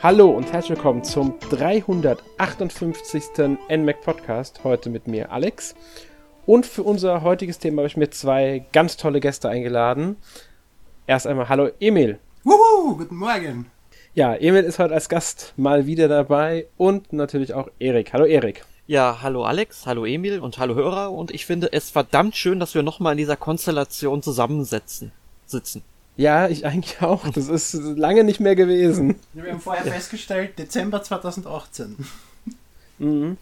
Hallo und herzlich willkommen zum 358. NMAC Podcast. Heute mit mir Alex. Und für unser heutiges Thema habe ich mir zwei ganz tolle Gäste eingeladen. Erst einmal Hallo Emil. Wuhu, guten Morgen. Ja, Emil ist heute als Gast mal wieder dabei und natürlich auch Erik. Hallo Erik. Ja, hallo Alex, hallo Emil und hallo Hörer und ich finde es verdammt schön, dass wir nochmal in dieser Konstellation zusammensetzen, sitzen. Ja, ich eigentlich auch. Das ist lange nicht mehr gewesen. Wir haben vorher festgestellt, Dezember 2018. Mhm.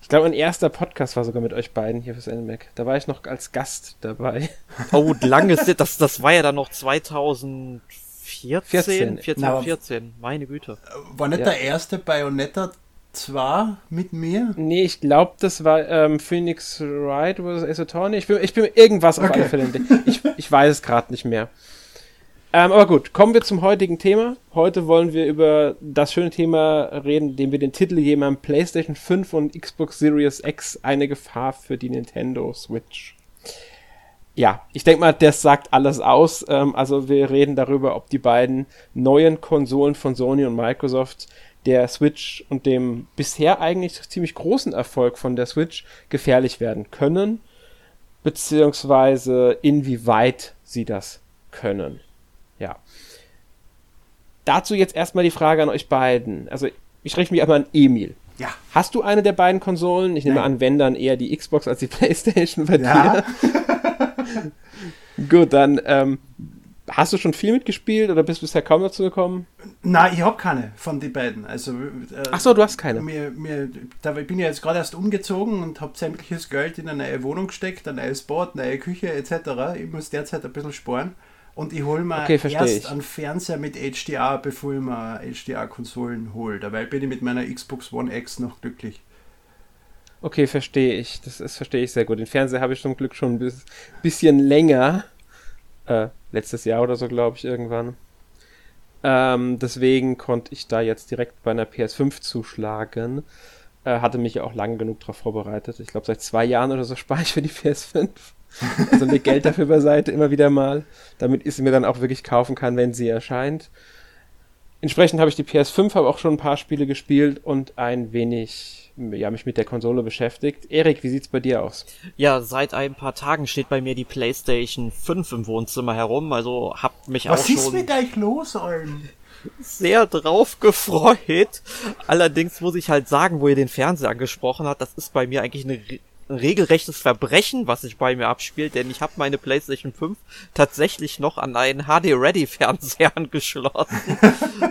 Ich glaube, mein erster Podcast war sogar mit euch beiden hier fürs NMAC. Da war ich noch als Gast dabei. Oh, lange ist das, das war ja dann noch 2014, 14. 14, Na, aber- 14, meine Güte. War nicht Ja. der erste Bayonetta 2 mit mir? Nee, ich glaube, das war ähm, Phoenix Wright vs. Ace Attorney. Ich bin, ich bin irgendwas auf Okay. alle Fälle. Ich, ich weiß es gerade nicht mehr. Ähm, aber gut, kommen wir zum heutigen Thema. Heute wollen wir über das schöne Thema reden, dem wir den Titel geben PlayStation 5 und Xbox Series X eine Gefahr für die Nintendo Switch. Ja, ich denke mal, das sagt alles aus. Ähm, also wir reden darüber, ob die beiden neuen Konsolen von Sony und Microsoft der Switch und dem bisher eigentlich ziemlich großen Erfolg von der Switch gefährlich werden können, beziehungsweise inwieweit sie das können. Dazu jetzt erstmal die Frage an euch beiden. Also ich richte mich erstmal an Emil. Ja. Hast du eine der beiden Konsolen? Ich nehme Nein. an, wenn dann eher die Xbox als die Playstation bei Ja. dir. Gut, dann ähm, hast du schon viel mitgespielt oder bist bisher kaum dazu gekommen? Nein, ich habe keine von den beiden. Also, äh, Ach so, du hast keine. Mir, mir, da ich bin ja jetzt gerade erst umgezogen und habe sämtliches Geld in eine neue Wohnung gesteckt, ein neues Bad, neue Küche etc. Ich muss derzeit ein bisschen sparen. Und ich hole mir Okay, erst ich. einen Fernseher mit HDR, bevor ich mir HDR-Konsolen hole. Dabei bin ich mit meiner Xbox One X noch glücklich. Okay, verstehe ich. Das, das verstehe ich sehr gut. Den Fernseher habe ich zum Glück schon ein bis, bisschen länger. Äh, letztes Jahr oder so, glaube ich, irgendwann. Ähm, deswegen konnte ich da jetzt direkt bei einer PS5 zuschlagen. Äh, hatte mich ja auch lange genug darauf vorbereitet. Ich glaube, seit zwei Jahren oder so spare ich für die PS5. Also leg Geld dafür beiseite, immer wieder mal, damit ich sie mir dann auch wirklich kaufen kann, wenn sie erscheint. Entsprechend habe ich die PS5, habe auch schon ein paar Spiele gespielt und ein wenig ja, mich mit der Konsole beschäftigt. Erik, wie sieht's bei dir aus? Ja, seit ein paar Tagen steht bei mir die PlayStation 5 im Wohnzimmer herum, also hab mich Was auch ist schon mit euch los, Alm? sehr drauf gefreut. Allerdings muss ich halt sagen, wo ihr den Fernseher angesprochen habt, das ist bei mir eigentlich eine ein regelrechtes Verbrechen, was sich bei mir abspielt, denn ich habe meine PlayStation 5 tatsächlich noch an einen HD-Ready-Fernseher angeschlossen.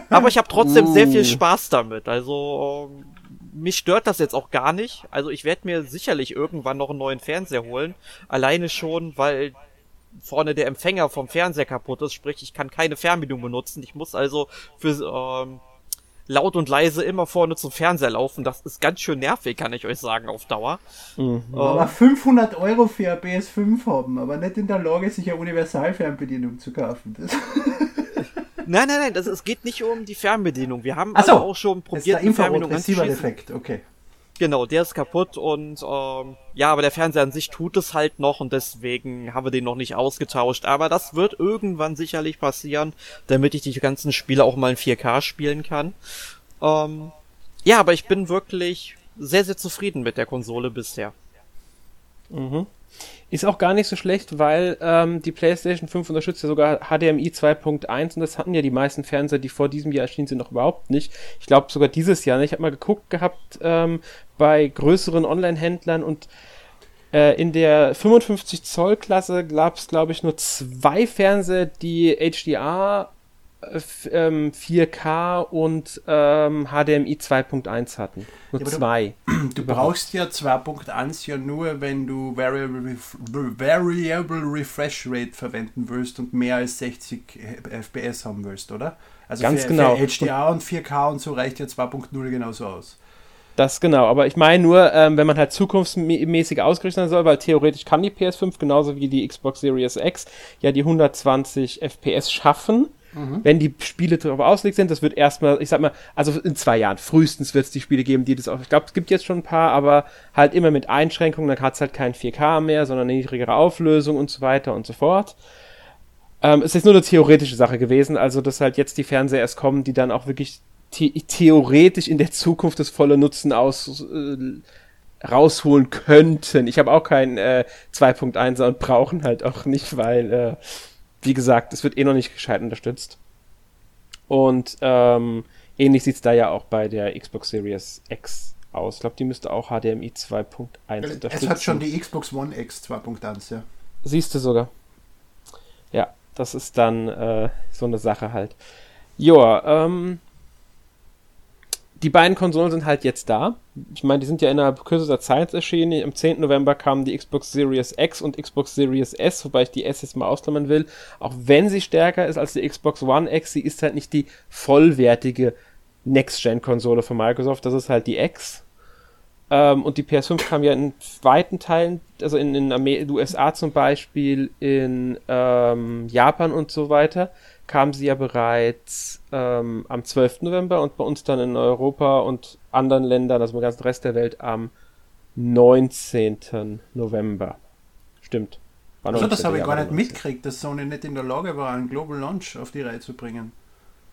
Aber ich habe trotzdem sehr viel Uh. Spaß damit. Also ähm, mich stört das jetzt auch gar nicht. Also ich werde mir sicherlich irgendwann noch einen neuen Fernseher holen. Alleine schon, weil vorne der Empfänger vom Fernseher kaputt ist, sprich ich kann keine Fernbedienung benutzen. Ich muss also für ähm, laut und leise immer vorne zum Fernseher laufen. Das ist ganz schön nervig, kann ich euch sagen, auf Dauer. Aber 500 Euro für eine PS5 haben, aber nicht in der Lage, sich eine Universalfernbedienung zu kaufen. Das Nein, nein, nein, das, es geht nicht um die Fernbedienung. Wir haben so, also auch schon das ist probiert, der eine Fernbedienung anzuschließen. Infrarot-Receiver-Defekt, okay. Genau, der ist kaputt und ähm, ja, aber der Fernseher an sich tut es halt noch und deswegen haben wir den noch nicht ausgetauscht. Aber das wird irgendwann sicherlich passieren, damit ich die ganzen Spiele auch mal in 4K spielen kann. Ähm, ja, aber ich bin wirklich sehr, sehr zufrieden mit der Konsole bisher. Ist auch gar nicht so schlecht, weil ähm, die PlayStation 5 unterstützt ja sogar HDMI 2.1 und das hatten ja die meisten Fernseher, die vor diesem Jahr erschienen sind, noch überhaupt nicht. Ich glaube sogar dieses Jahr. nicht. Ich habe mal geguckt gehabt ähm, bei größeren Online-Händlern und äh, in der 55 Zoll Klasse gab es, glaube ich, nur zwei Fernseher, die HDR, ähm, 4K und ähm, HDMI 2.1 hatten. Nur Ja, aber du- zwei. Du brauchst ja 2.1 ja nur, wenn du Variable, Variable Refresh Rate verwenden willst und mehr als 60 FPS haben willst, oder? Also Ganz für, genau. für HDR und 4K und so reicht ja 2.0 genauso aus. Das genau, aber ich meine nur, ähm, wenn man halt zukunftsmäßig ausgerichtet sein soll, weil theoretisch kann die PS5 genauso wie die Xbox Series X ja die 120 FPS schaffen, wenn die Spiele darauf ausgelegt sind. Das wird erstmal, ich sag mal, also in zwei Jahren frühestens wird es die Spiele geben, die das auch, ich glaube, es gibt jetzt schon ein paar, aber halt immer mit Einschränkungen, dann hat es halt kein 4K mehr, sondern eine niedrigere Auflösung und so weiter und so fort. Ähm, es ist nur eine theoretische Sache gewesen, also dass halt jetzt die Fernseher erst kommen, die dann auch wirklich the theoretisch in der Zukunft das volle Nutzen aus äh, rausholen könnten. Ich habe auch keinen äh, 2.1er und brauchen halt auch nicht, weil, äh, wie gesagt, es wird eh noch nicht gescheit unterstützt. Und ähm, ähnlich sieht's da ja auch bei der Xbox Series X aus. Ich glaube, die müsste auch HDMI 2.1 unterstützen. Es hat schon die Xbox One X 2.1, ja. Siehst du sogar. Ja, das ist dann äh, so eine Sache halt. Joa, ähm, die beiden Konsolen sind halt jetzt da. Ich meine, die sind ja innerhalb kürzester Zeit erschienen. Am 10. November kamen die Xbox Series X und Xbox Series S, wobei ich die S jetzt mal ausklammern will. Auch wenn sie stärker ist als die Xbox One X, sie ist halt nicht die vollwertige Next-Gen-Konsole von Microsoft. Das ist halt die X. Ähm, und die PS5 kam ja in weiten Teilen, also in den USA zum Beispiel, in ähm, Japan und so weiter, kam sie ja bereits ähm, am 12. November und bei uns dann in Europa und anderen Ländern, also im ganzen Rest der Welt, am 19. November. Stimmt. War also das habe ich gar nicht mitgekriegt, dass Sony nicht in der Lage war, einen Global Launch auf die Reihe zu bringen.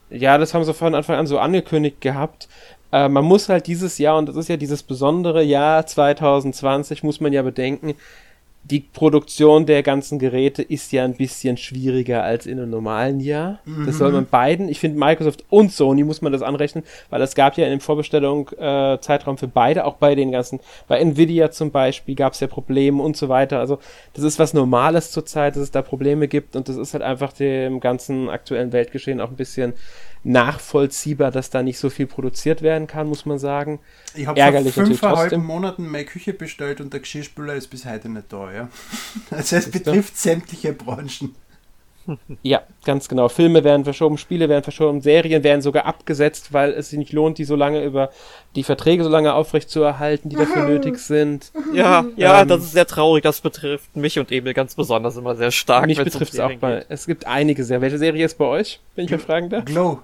Ja, das haben sie von Anfang an so angekündigt gehabt. Äh, man muss halt dieses Jahr, und das ist ja dieses besondere Jahr 2020, muss man ja bedenken, die Produktion der ganzen Geräte ist ja ein bisschen schwieriger als in einem normalen Jahr. Mhm. Das soll man beiden, ich finde Microsoft und Sony muss man das anrechnen, weil es gab ja in dem Vorbestellung äh, Zeitraum für beide, auch bei den ganzen, bei Nvidia zum Beispiel gab es ja Probleme und so weiter. Also das ist was Normales zurzeit, dass es da Probleme gibt und das ist halt einfach dem ganzen aktuellen Weltgeschehen auch ein bisschen nachvollziehbar, dass da nicht so viel produziert werden kann, muss man sagen. Ich habe vor fünfeinhalb Monaten meine Küche bestellt und der Geschirrspüler ist bis heute nicht da. Ja? Also es betrifft sämtliche Branchen. Ja, ganz genau. Filme werden verschoben, Spiele werden verschoben, Serien werden sogar abgesetzt, weil es sich nicht lohnt, die so lange über die Verträge so lange aufrecht zu erhalten, die dafür nötig sind. Ja, ja, ähm, das ist sehr traurig. Das betrifft mich und Emil ganz besonders immer sehr stark. Mich betrifft es auch bei. Es gibt einige Serien. Welche Serie ist bei euch, wenn ich mal fragen darf? Glow.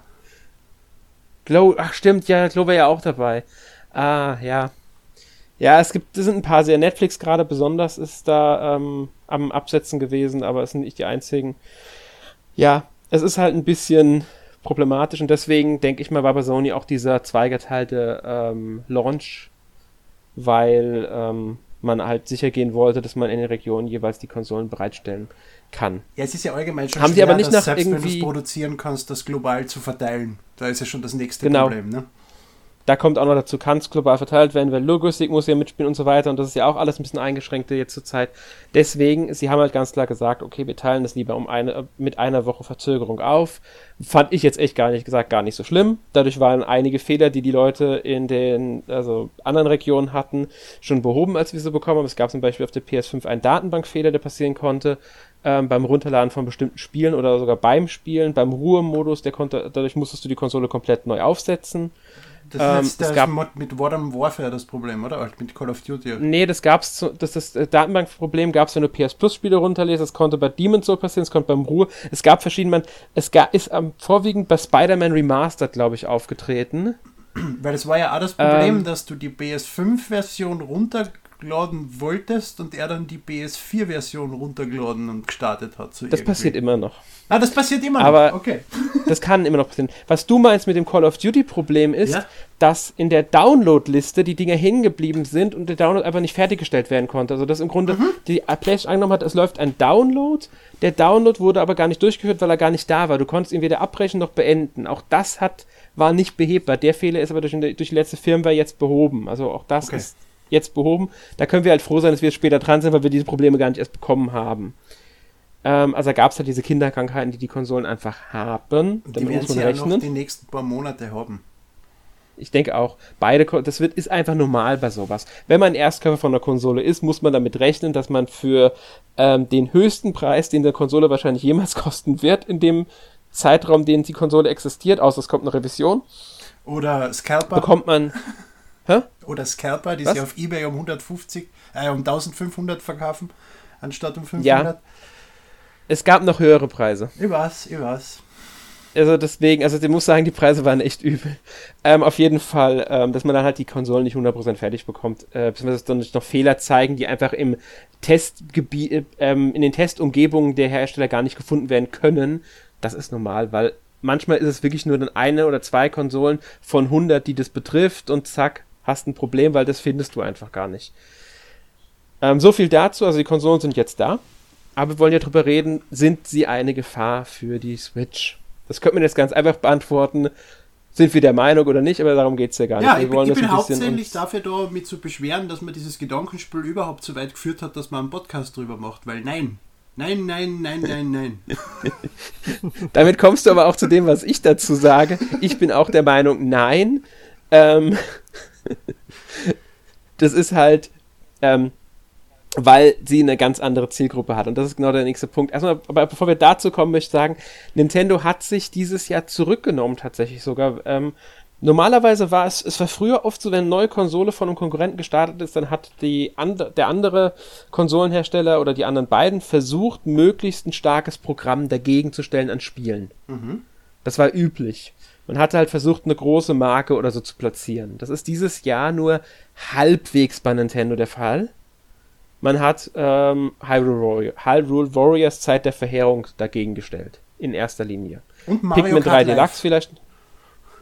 Glow, ach stimmt, ja, Glow war ja auch dabei. Ah, ja. Ja, es gibt, es sind ein paar sehr. Netflix gerade besonders ist da ähm, am Absetzen gewesen, aber es sind nicht die einzigen. Ja, es ist halt ein bisschen problematisch und deswegen denke ich mal, war bei Sony auch dieser zweigeteilte ähm, Launch, weil ähm, man halt sicher gehen wollte, dass man in den Regionen jeweils die Konsolen bereitstellen kann. Ja, es ist ja allgemein schon Haben schwer, aber nicht nach selbst wenn du es produzieren kannst, das global zu verteilen. Da ist ja schon das nächste genau. Problem, ne? Da kommt auch noch dazu, kann es global verteilt werden, weil Logistik muss ja mitspielen und so weiter und das ist ja auch alles ein bisschen eingeschränkter jetzt zur Zeit. Deswegen, sie haben halt ganz klar gesagt, okay, wir teilen das lieber um eine, mit einer Woche Verzögerung auf. Fand ich jetzt echt gar nicht gesagt, gar nicht so schlimm. Dadurch waren einige Fehler, die die Leute in den also anderen Regionen hatten, schon behoben, als wir sie bekommen haben. Es gab zum Beispiel auf der PS5 einen Datenbankfehler, der passieren konnte ähm, beim Runterladen von bestimmten Spielen oder sogar beim Spielen, beim Ruhemodus, der konnte, dadurch musstest du die Konsole komplett neu aufsetzen. Das ähm, ist jetzt gab, mit Modern Warfare das Problem, oder? Mit Call of Duty. Nee, das gab's, zu, das, das äh, Datenbankproblem gab es, wenn du PS Plus Spiele runterlässt. Das konnte bei Demon's so passieren, es konnte beim Ruhe. Es gab verschiedene, es gab, ist ähm, vorwiegend bei Spider-Man Remastered, glaube ich, aufgetreten. Weil es war ja auch das Problem, ähm, dass du die PS5-Version runterladen wolltest und er dann die PS4-Version runtergeladen und gestartet hat. So das irgendwie. passiert immer noch. Ah, das passiert immer noch. Aber okay. das kann immer noch passieren. Was du meinst mit dem Call of Duty Problem ist, ja? dass in der Download-Liste die Dinger hängen geblieben sind und der Download einfach nicht fertiggestellt werden konnte. Also dass im Grunde mhm. die PlayStation angenommen hat, es läuft ein Download, der Download wurde aber gar nicht durchgeführt, weil er gar nicht da war. Du konntest ihn weder abbrechen noch beenden. Auch das hat, war nicht behebbar. Der Fehler ist aber durch, durch die letzte Firmware jetzt behoben. Also auch das okay. ist jetzt behoben. Da können wir halt froh sein, dass wir später dran sind, weil wir diese Probleme gar nicht erst bekommen haben. Ähm, also gab es halt diese Kinderkrankheiten, die die Konsolen einfach haben. Die werden sie ja noch die nächsten paar Monate haben. Ich denke auch, beide, das wird, ist einfach normal bei sowas. Wenn man Erstkörper von einer Konsole ist, muss man damit rechnen, dass man für ähm, den höchsten Preis, den der Konsole wahrscheinlich jemals kosten wird, in dem Zeitraum, den die Konsole existiert, außer es kommt eine Revision. Oder Scalper. Bekommt man. Hä? Oder Scalper, die Was? sie auf Ebay um 150, äh, um 1500 verkaufen, anstatt um 500. Ja. Es gab noch höhere Preise. Ich weiß, ich weiß. Also deswegen, also ich muss sagen, die Preise waren echt übel. Ähm, auf jeden Fall, ähm, dass man dann halt die Konsolen nicht 100% fertig bekommt, äh, beziehungsweise dann noch Fehler zeigen, die einfach im Testgebiet, ähm, in den Testumgebungen der Hersteller gar nicht gefunden werden können. Das ist normal, weil manchmal ist es wirklich nur dann eine oder zwei Konsolen von 100, die das betrifft und zack, hast ein Problem, weil das findest du einfach gar nicht. Ähm, so viel dazu, also die Konsolen sind jetzt da, aber wir wollen ja drüber reden, sind sie eine Gefahr für die Switch? Das könnte man jetzt ganz einfach beantworten. Sind wir der Meinung oder nicht, aber darum geht es ja gar ja, nicht. Wir ich, ich bin hauptsächlich dafür da, mich zu beschweren, dass man dieses Gedankenspiel überhaupt so weit geführt hat, dass man einen Podcast drüber macht, weil nein, Nein, nein, nein, nein, nein. Damit kommst du aber auch zu dem, was ich dazu sage. Ich bin auch der Meinung, nein. Ähm, das ist halt, ähm, weil sie eine ganz andere Zielgruppe hat. Und das ist genau der nächste Punkt. Erstmal, aber bevor wir dazu kommen, möchte ich sagen, Nintendo hat sich dieses Jahr zurückgenommen, tatsächlich sogar. Ähm, Normalerweise war es, es war früher oft so, wenn eine neue Konsole von einem Konkurrenten gestartet ist, dann hat die and, der andere Konsolenhersteller oder die anderen beiden versucht, möglichst ein starkes Programm dagegen zu stellen an Spielen. Mhm. Das war üblich. Man hatte halt versucht, eine große Marke oder so zu platzieren. Das ist dieses Jahr nur halbwegs bei Nintendo der Fall. Man hat ähm, Hyrule, Warrior, Hyrule Warriors Zeit der Verheerung dagegen gestellt. In erster Linie. Und Mario Pikmin 3 Deluxe vielleicht.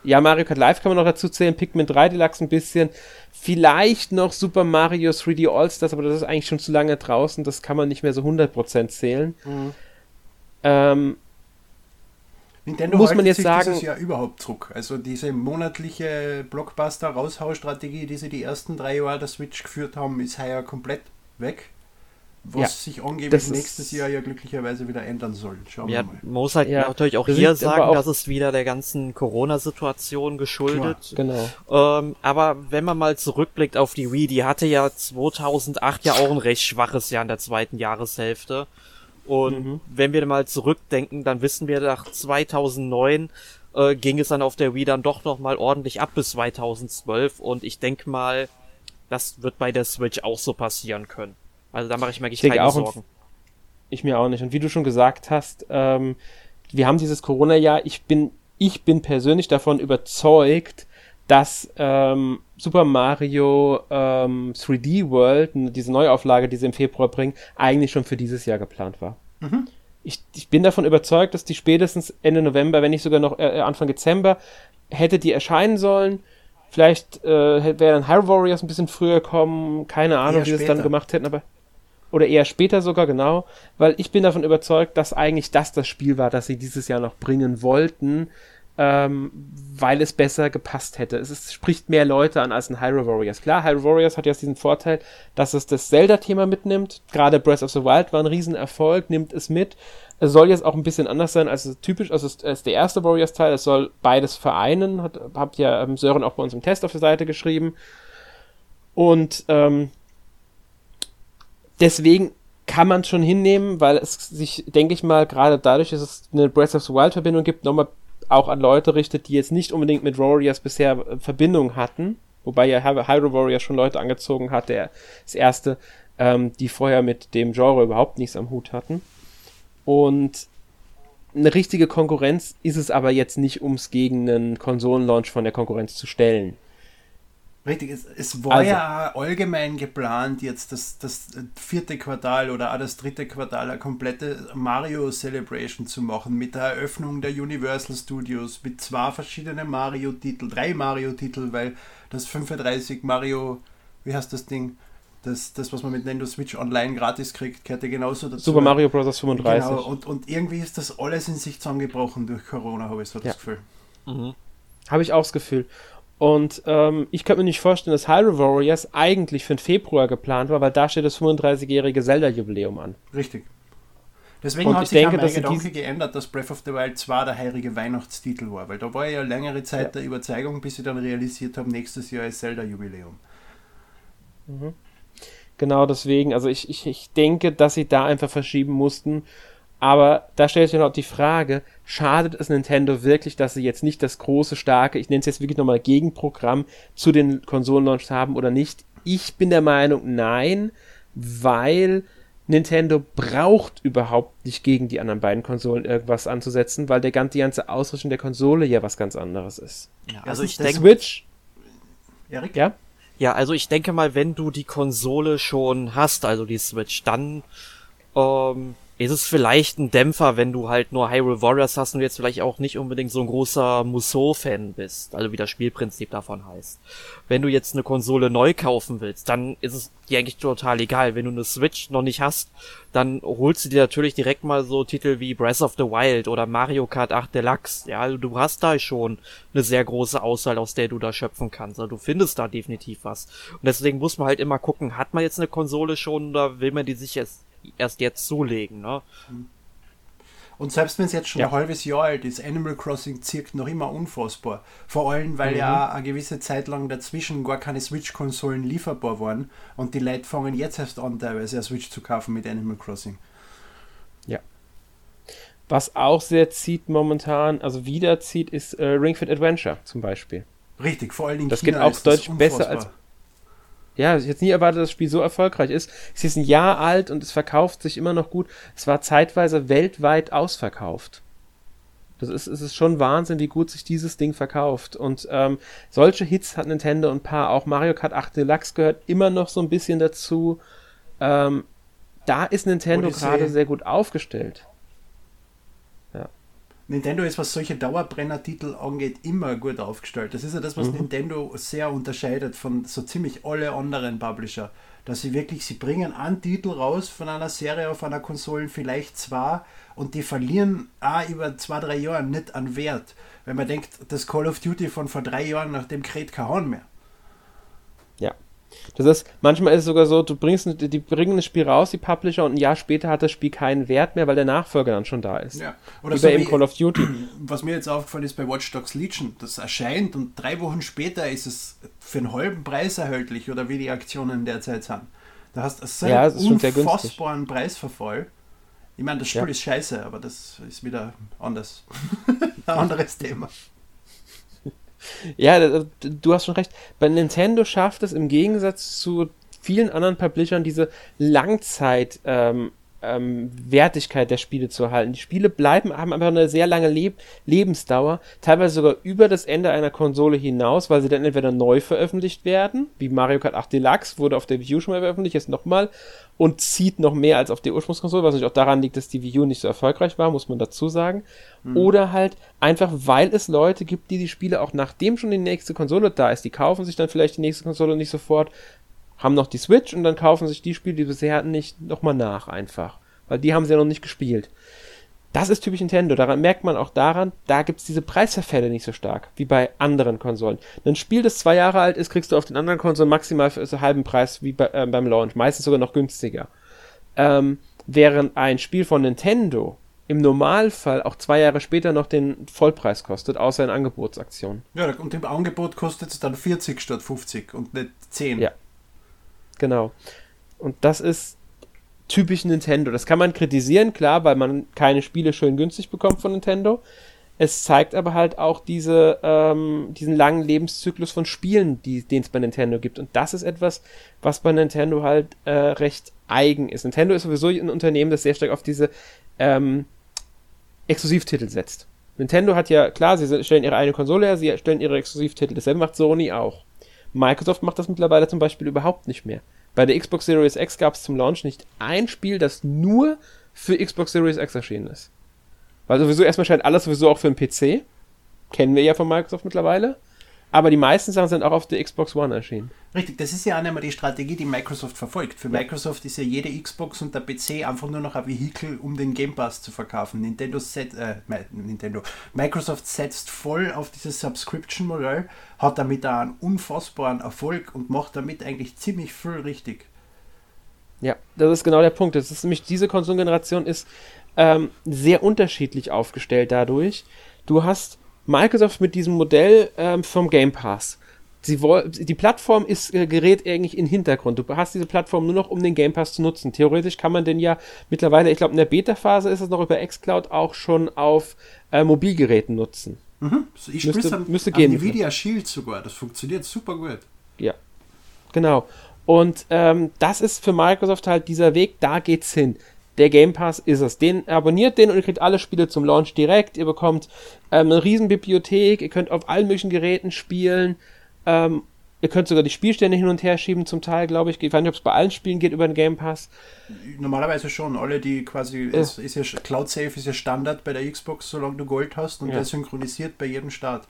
Ja, Mario Kart Live kann man noch dazu zählen, Pikmin 3 Deluxe ein bisschen. Vielleicht noch Super Mario 3D All-Stars, aber das ist eigentlich schon zu lange draußen, das kann man nicht mehr so 100% zählen. Mhm. Ähm, Nintendo muss man jetzt sagen, dieses Jahr überhaupt zurück. Also diese monatliche Blockbuster-Raushau-Strategie, die sie die ersten drei Jahre der Switch geführt haben, ist heuer komplett weg was ja, sich angeblich nächstes Jahr ja glücklicherweise wieder ändern soll. Schauen ja, wir mal. Man muss halt ja, natürlich auch hier sagen, auch das ist wieder der ganzen Corona-Situation geschuldet. Klar, genau. Ähm, aber wenn man mal zurückblickt auf die Wii, die hatte ja 2008 ja auch ein recht schwaches Jahr in der zweiten Jahreshälfte. Und mhm. wenn wir mal zurückdenken, dann wissen wir, nach 2009 äh, ging es dann auf der Wii dann doch noch mal ordentlich ab bis 2012. Und ich denke mal, das wird bei der Switch auch so passieren können. Also da mache ich mir eigentlich keine auch Sorgen. Ich mir auch nicht. Und wie du schon gesagt hast, ähm, wir haben dieses Corona-Jahr. Ich bin, ich bin persönlich davon überzeugt, dass ähm, Super Mario ähm, 3D World, diese Neuauflage, die sie im Februar bringen, eigentlich schon für dieses Jahr geplant war. Mhm. Ich, ich bin davon überzeugt, dass die spätestens Ende November, wenn nicht sogar noch äh, Anfang Dezember, hätte die erscheinen sollen. Vielleicht äh, wäre dann Hyrule Warriors ein bisschen früher kommen. Keine Ahnung, wie sie es dann gemacht hätten, aber oder eher später sogar, genau, weil ich bin davon überzeugt, dass eigentlich das das Spiel war, das sie dieses Jahr noch bringen wollten, ähm, weil es besser gepasst hätte. Es ist, spricht mehr Leute an als ein Hyrule Warriors. Klar, Hyrule Warriors hat ja diesen Vorteil, dass es das Zelda-Thema mitnimmt. Gerade Breath of the Wild war ein Riesenerfolg, nimmt es mit. Es soll jetzt auch ein bisschen anders sein als typisch, also es ist der erste Warriors-Teil. Es soll beides vereinen. Hat, habt ja ähm, Sören auch bei uns im Test auf der Seite geschrieben. Und ähm, deswegen kann man schon hinnehmen, weil es sich, denke ich mal, gerade dadurch, dass es eine Breath of the Wild Verbindung gibt, nochmal auch an Leute richtet, die jetzt nicht unbedingt mit Warriors bisher äh, Verbindung hatten. Wobei ja Hyrule Warriors schon Leute angezogen hat, der das erste, ähm, die vorher mit dem Genre überhaupt nichts am Hut hatten. Und eine richtige Konkurrenz ist es aber jetzt nicht, um es gegen einen Konsolenlaunch von der Konkurrenz zu stellen. Richtig, es, es war also, ja allgemein geplant, jetzt das, das vierte Quartal oder auch das dritte Quartal eine komplette Mario Celebration zu machen mit der Eröffnung der Universal Studios, mit zwei verschiedenen Mario-Titel, drei Mario-Titel, weil das 35 Mario, wie heißt das Ding? Das, das, was man mit Nintendo Switch Online gratis kriegt, gehört ja genauso dazu. Super Mario Bros. 35. Genau, und, und irgendwie ist das alles in sich zusammengebrochen durch Corona, habe ich so das ja. Gefühl. Mhm. Habe ich auch das Gefühl. Und ähm, ich könnte mir nicht vorstellen, dass Hyrule Warriors eigentlich für den Februar geplant war, weil da steht das 35-jährige Zelda-Jubiläum an. Richtig. Deswegen und hat sich denke, mein Gedanke geändert, dass Breath of the Wild 2 der heilige Weihnachtstitel war, weil da war ja längere Zeit ja. der Überzeugung, bis sie dann realisiert haben, nächstes Jahr ist Zelda-Jubiläum. Mhm. Genau deswegen, also ich, ich, ich denke, dass sie da einfach verschieben mussten aber da stellt sich noch die Frage, schadet es Nintendo wirklich, dass sie jetzt nicht das große, starke, ich nenne es jetzt wirklich nochmal Gegenprogramm zu den Konsolenlaunch haben oder nicht? Ich bin der Meinung, nein, weil Nintendo braucht überhaupt nicht gegen die anderen beiden Konsolen irgendwas anzusetzen, weil der ganze, die ganze Ausrüstung der Konsole ja was ganz anderes ist. Ja, also ich denke. Switch. Erik? Ja? Ja, also ich denke mal, wenn du die Konsole schon hast, also die Switch, dann ähm, ist es vielleicht ein Dämpfer, wenn du halt nur Hyrule Warriors hast und jetzt vielleicht auch nicht unbedingt so ein großer Musou-Fan bist, also wie das Spielprinzip davon heißt. Wenn du jetzt eine Konsole neu kaufen willst, dann ist es dir eigentlich total egal. Wenn du eine Switch noch nicht hast, dann holst du dir natürlich direkt mal so Titel wie Breath of the Wild oder Mario Kart 8 Deluxe. Ja, also du hast da schon eine sehr große Auswahl, aus der du da schöpfen kannst. Also du findest da definitiv was. Und deswegen muss man halt immer gucken, hat man jetzt eine Konsole schon oder will man die sich jetzt erst jetzt zulegen. Ne? Und selbst wenn es jetzt schon ja. ein halbes Jahr alt ist, Animal Crossing zirkt noch immer unfassbar. Vor allem, weil mhm. ja eine gewisse Zeit lang dazwischen gar keine Switch-Konsolen lieferbar waren und die Leute fangen jetzt erst an, teilweise eine Switch zu kaufen mit Animal Crossing. Ja. Was auch sehr zieht momentan, also wieder zieht, ist äh, Ring Fit Adventure zum Beispiel. Richtig, vor allen Dingen Das China geht auch deutlich besser als ja, ich hätte nie erwartet, dass das Spiel so erfolgreich ist. Es ist ein Jahr alt und es verkauft sich immer noch gut. Es war zeitweise weltweit ausverkauft. Das ist, es ist schon Wahnsinn, wie gut sich dieses Ding verkauft. Und ähm, solche Hits hat Nintendo ein paar. Auch Mario Kart 8 Deluxe gehört immer noch so ein bisschen dazu. Ähm, da ist Nintendo gerade sehr gut aufgestellt. Nintendo ist, was solche Dauerbrenner-Titel angeht, immer gut aufgestellt. Das ist ja das, was mhm. Nintendo sehr unterscheidet von so ziemlich alle anderen Publisher. Dass sie wirklich, sie bringen einen Titel raus von einer Serie auf einer Konsole, vielleicht zwei, und die verlieren auch über zwei, drei Jahre nicht an Wert. Wenn man denkt, das Call of Duty von vor drei Jahren, nach dem kräht kein Horn mehr. Das heißt, manchmal ist es sogar so, du bringst, die bringen das Spiel raus, die Publisher, und ein Jahr später hat das Spiel keinen Wert mehr, weil der Nachfolger dann schon da ist. Ja. Oder wie so bei wie, Call of Duty. Was mir jetzt aufgefallen ist bei Watch Dogs Legion, das erscheint und drei Wochen später ist es für einen halben Preis erhältlich oder wie die Aktionen derzeit sind. Da hast du so ja, einen unfassbaren Preisverfall. Ich meine, das Spiel ja. ist scheiße, aber das ist wieder anders. Ein anderes Thema. Ja, du hast schon recht. Bei Nintendo schafft es im Gegensatz zu vielen anderen Publishern diese Langzeit ähm, ähm, Wertigkeit der Spiele zu erhalten. Die Spiele bleiben, haben einfach eine sehr lange Leb Lebensdauer, teilweise sogar über das Ende einer Konsole hinaus, weil sie dann entweder neu veröffentlicht werden, wie Mario Kart 8 Deluxe wurde auf der Wii U schon mal veröffentlicht, jetzt nochmal und zieht noch mehr als auf der Ursprungskonsole, was natürlich auch daran liegt, dass die Wii U nicht so erfolgreich war, muss man dazu sagen. Mhm. Oder halt einfach, weil es Leute gibt, die die Spiele auch nachdem schon die nächste Konsole da ist, die kaufen sich dann vielleicht die nächste Konsole nicht sofort, haben noch die Switch und dann kaufen sich die Spiele, die bisher hatten, nicht nochmal nach einfach. Weil die haben sie ja noch nicht gespielt. Das ist typisch Nintendo. Daran merkt man auch daran, da gibt es diese Preisverfälle nicht so stark, wie bei anderen Konsolen. Ein Spiel, das zwei Jahre alt ist, kriegst du auf den anderen Konsolen maximal für so halben Preis wie bei, äh, beim Launch, meistens sogar noch günstiger. Ähm, während ein Spiel von Nintendo im Normalfall auch zwei Jahre später noch den Vollpreis kostet, außer in Angebotsaktionen. Ja, und im Angebot kostet es dann 40 statt 50 und nicht 10. Ja. Genau. Und das ist typisch Nintendo. Das kann man kritisieren, klar, weil man keine Spiele schön günstig bekommt von Nintendo. Es zeigt aber halt auch diese, ähm, diesen langen Lebenszyklus von Spielen, den es bei Nintendo gibt. Und das ist etwas, was bei Nintendo halt äh, recht eigen ist. Nintendo ist sowieso ein Unternehmen, das sehr stark auf diese ähm, Exklusivtitel setzt. Nintendo hat ja, klar, sie stellen ihre eigene Konsole her, sie stellen ihre Exklusivtitel. Dasselbe macht Sony auch. Microsoft macht das mittlerweile zum Beispiel überhaupt nicht mehr. Bei der Xbox Series X gab es zum Launch nicht ein Spiel, das nur für Xbox Series X erschienen ist. Weil sowieso erstmal scheint alles sowieso auch für den PC. Kennen wir ja von Microsoft mittlerweile. Aber die meisten Sachen sind auch auf der Xbox One erschienen. Richtig, das ist ja auch mehr die Strategie, die Microsoft verfolgt. Für ja. Microsoft ist ja jede Xbox und der PC einfach nur noch ein Vehikel, um den Game Pass zu verkaufen. Nintendo, set, äh, Nintendo Microsoft setzt voll auf dieses Subscription-Modell, hat damit auch einen unfassbaren Erfolg und macht damit eigentlich ziemlich viel richtig. Ja, das ist genau der Punkt. Das ist nämlich, diese Konsolengeneration ist ähm, sehr unterschiedlich aufgestellt dadurch. Du hast Microsoft mit diesem Modell ähm, vom Game Pass. Sie die Plattform ist, äh, gerät eigentlich in den Hintergrund. Du hast diese Plattform nur noch, um den Game Pass zu nutzen. Theoretisch kann man den ja mittlerweile, ich glaube in der Beta-Phase ist es noch über xCloud auch schon auf äh, Mobilgeräten nutzen. Mhm. Ich müsste, an, müsste gehen. Nvidia Shield sogar, das funktioniert super gut. Ja, genau. Und ähm, das ist für Microsoft halt dieser Weg, da geht's hin der Game Pass ist es. Den abonniert den und ihr kriegt alle Spiele zum Launch direkt. Ihr bekommt ähm, eine Riesenbibliothek, ihr könnt auf allen möglichen Geräten spielen. Ähm, Ihr könnt sogar die Spielstände hin und her schieben, zum Teil, glaube ich. Ich weiß nicht, ob es bei allen Spielen geht über den Game Pass. Normalerweise schon. Alle, die quasi. Ja. Ist, ist ja Cloud Safe ist ja Standard bei der Xbox, solange du Gold hast und ja. der synchronisiert bei jedem Start.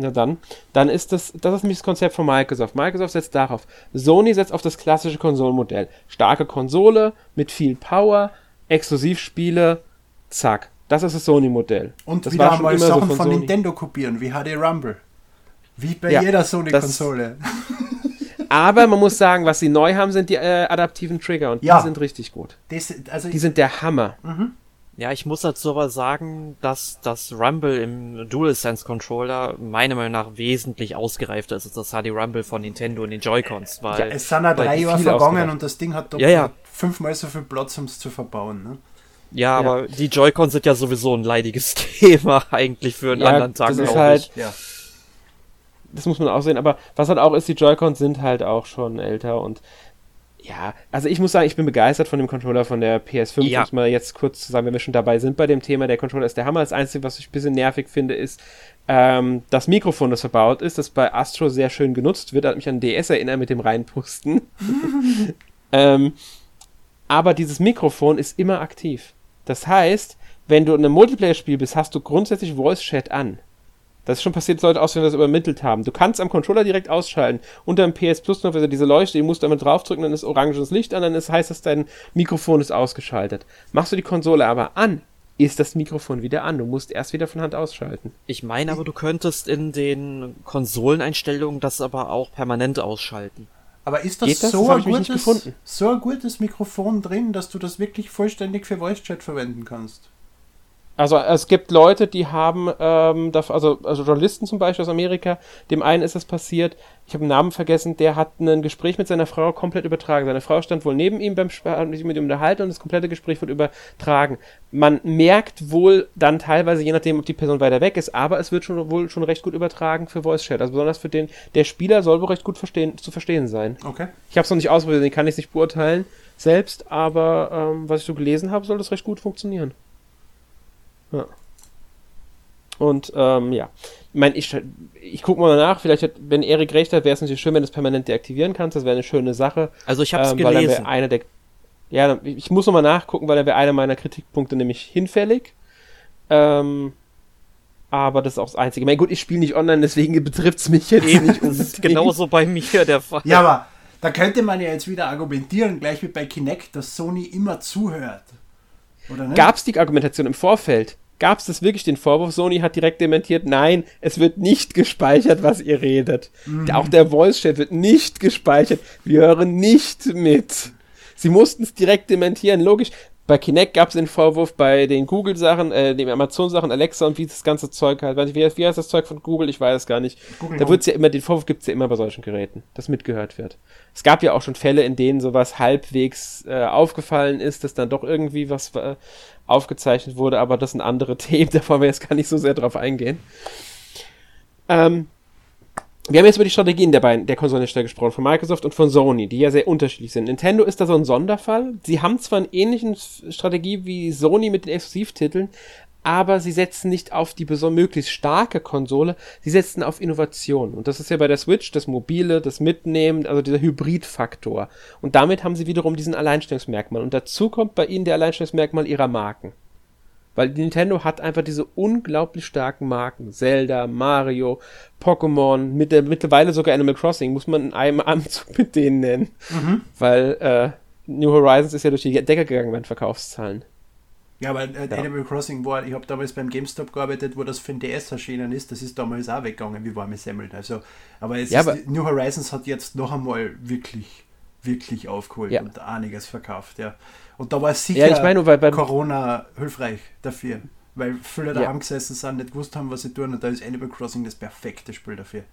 Na dann, dann ist das, das ist nämlich das Konzept von Microsoft. Microsoft setzt darauf. Sony setzt auf das klassische Konsolenmodell. Starke Konsole mit viel Power, Exklusivspiele, zack. Das ist das Sony-Modell. Und das wieder mal Sachen so von, von Nintendo kopieren, wie HD Rumble. Wie bei ja, jeder Sony-Konsole. Aber man muss sagen, was sie neu haben, sind die äh, adaptiven Trigger und ja. die sind richtig gut. Das, also die sind der Hammer. Mhm. Ja, ich muss dazu aber sagen, dass das Rumble im DualSense Controller meiner Meinung nach wesentlich ausgereifter ist als das HD Rumble von Nintendo und den Joy-Cons. Weil, ja, es sind ja drei Jahre vergangen und das Ding hat doch ja, ja. fünfmal so viel Platz, um es zu verbauen. Ne? Ja, ja, aber die Joy-Cons sind ja sowieso ein leidiges Thema eigentlich für einen anderen Tag. Das ist halt, ja das muss man auch sehen, aber was halt auch ist, die Joy-Cons sind halt auch schon älter und ja, also ich muss sagen, ich bin begeistert von dem Controller von der PS5. Ja. Muss mal jetzt kurz zu sagen, wenn wir schon dabei sind bei dem Thema, der Controller ist der Hammer. Das Einzige, was ich ein bisschen nervig finde, ist ähm, das Mikrofon, das verbaut ist, das bei Astro sehr schön genutzt wird, hat mich an DS erinnert mit dem Reinpusten. ähm, aber dieses Mikrofon ist immer aktiv. Das heißt, wenn du in einem Multiplayer-Spiel bist, hast du grundsätzlich Voice-Chat an. Das ist schon passiert, sollte aus, wenn wir das übermittelt haben. Du kannst am Controller direkt ausschalten. Unter dem PS Plus noch diese Leuchte, die musst du damit draufdrücken, dann ist oranges Licht an, dann ist, heißt das, dein Mikrofon ist ausgeschaltet. Machst du die Konsole aber an, ist das Mikrofon wieder an. Du musst erst wieder von Hand ausschalten. Ich meine aber, du könntest in den Konsoleneinstellungen das aber auch permanent ausschalten. Aber ist das, das? so, das ein gutes, so ein gutes Mikrofon drin, dass du das wirklich vollständig für Voice Chat verwenden kannst? Also es gibt Leute, die haben, ähm, also, also Journalisten zum Beispiel aus Amerika, dem einen ist das passiert, ich habe den Namen vergessen, der hat ein Gespräch mit seiner Frau komplett übertragen. Seine Frau stand wohl neben ihm beim hat mit ihm unterhalten und das komplette Gespräch wird übertragen. Man merkt wohl dann teilweise, je nachdem, ob die Person weiter weg ist, aber es wird schon wohl schon recht gut übertragen für Voice Chat. Also besonders für den, der Spieler soll wohl recht gut verstehen, zu verstehen sein. Okay. Ich habe es noch nicht ausprobiert, den kann ich nicht beurteilen selbst, aber ähm, was ich so gelesen habe, soll das recht gut funktionieren. Ja. Und ähm, ja, ich meine, ich, ich gucke mal nach, vielleicht, hat, wenn Erik recht hat, wäre es natürlich schön, wenn du es permanent deaktivieren kannst, das wäre eine schöne Sache. Also ich habe es ähm, gelesen. Einer der, ja, ich muss nochmal nachgucken, weil dann wäre einer meiner Kritikpunkte nämlich hinfällig. Ähm, aber das ist auch das Einzige. Ich meine, gut, ich spiele nicht online, deswegen betrifft es mich jetzt Eben, nicht. Das ist genauso bei mir der Fall. Ja, aber da könnte man ja jetzt wieder argumentieren, gleich wie bei Kinect, dass Sony immer zuhört. Gab es die Argumentation im Vorfeld? Gab es das wirklich den Vorwurf? Sony hat direkt dementiert, nein, es wird nicht gespeichert, was ihr redet. Mhm. Auch der Voice-Chat wird nicht gespeichert. Wir hören nicht mit. Sie mussten es direkt dementieren. Logisch, bei Kinect gab es den Vorwurf, bei den Google-Sachen, äh, den Amazon-Sachen, Alexa und wie das ganze Zeug halt. Wie, wie heißt das Zeug von Google? Ich weiß es gar nicht. Google da wird's ja immer, den Vorwurf gibt es ja immer bei solchen Geräten, dass mitgehört wird. Es gab ja auch schon Fälle, in denen sowas halbwegs äh, aufgefallen ist, dass dann doch irgendwie was äh, aufgezeichnet wurde, aber das sind andere Themen, da wollen wir jetzt gar nicht so sehr drauf eingehen. Ähm, wir haben jetzt über die Strategien der beiden, der Konsolenhersteller gesprochen, von Microsoft und von Sony, die ja sehr unterschiedlich sind. Nintendo ist da so ein Sonderfall. Sie haben zwar eine ähnliche Strategie wie Sony mit den Exklusivtiteln, aber sie setzen nicht auf die möglichst starke Konsole, sie setzen auf Innovation. Und das ist ja bei der Switch das Mobile, das Mitnehmen, also dieser Hybridfaktor. Und damit haben sie wiederum diesen Alleinstellungsmerkmal. Und dazu kommt bei ihnen der Alleinstellungsmerkmal ihrer Marken. Weil Nintendo hat einfach diese unglaublich starken Marken. Zelda, Mario, Pokémon, mit der, mittlerweile sogar Animal Crossing, muss man in einem Anzug mit denen nennen. Mhm. Weil äh, New Horizons ist ja durch die Decke gegangen bei den Verkaufszahlen. Ja, aber äh, ja. Animal Crossing war, ich habe damals beim GameStop gearbeitet, wo das für den DS erschienen ist, das ist damals auch weggegangen wie warme Semmeln. Also, aber, ja, ist, aber New Horizons hat jetzt noch einmal wirklich, wirklich aufgeholt ja. und einiges verkauft, ja. Und da war sicher ja, ich meine, weil Corona hilfreich dafür. Weil viele daheim ja. gesessen sind, nicht gewusst haben, was sie tun. Und da ist Animal Crossing das perfekte Spiel dafür.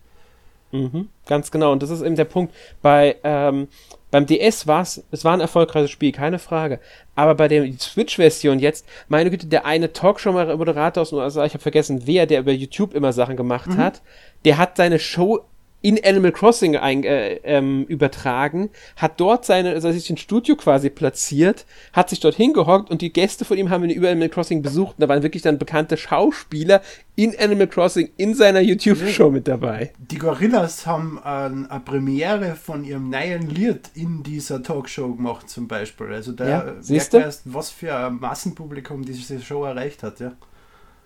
Mhm, ganz genau. Und das ist eben der Punkt. Bei, ähm, beim DS war es, es war ein erfolgreiches Spiel, keine Frage. Aber bei der Switch-Version jetzt, meine Güte, der eine Talkshow-Moderator aus den USA, ich habe vergessen, wer, der über YouTube immer Sachen gemacht mhm. hat, der hat seine Show in Animal Crossing ein, äh, ähm, übertragen, hat dort seine, also sich ein Studio quasi platziert, hat sich dort hingehockt und die Gäste von ihm haben ihn über Animal Crossing besucht. Und da waren wirklich dann bekannte Schauspieler in Animal Crossing in seiner YouTube-Show mit dabei. Die Gorillas haben äh, eine Premiere von ihrem neuen Lied in dieser Talkshow gemacht, zum Beispiel. Also da Ja, merkt man erst, was für ein Massenpublikum diese Show erreicht hat, ja.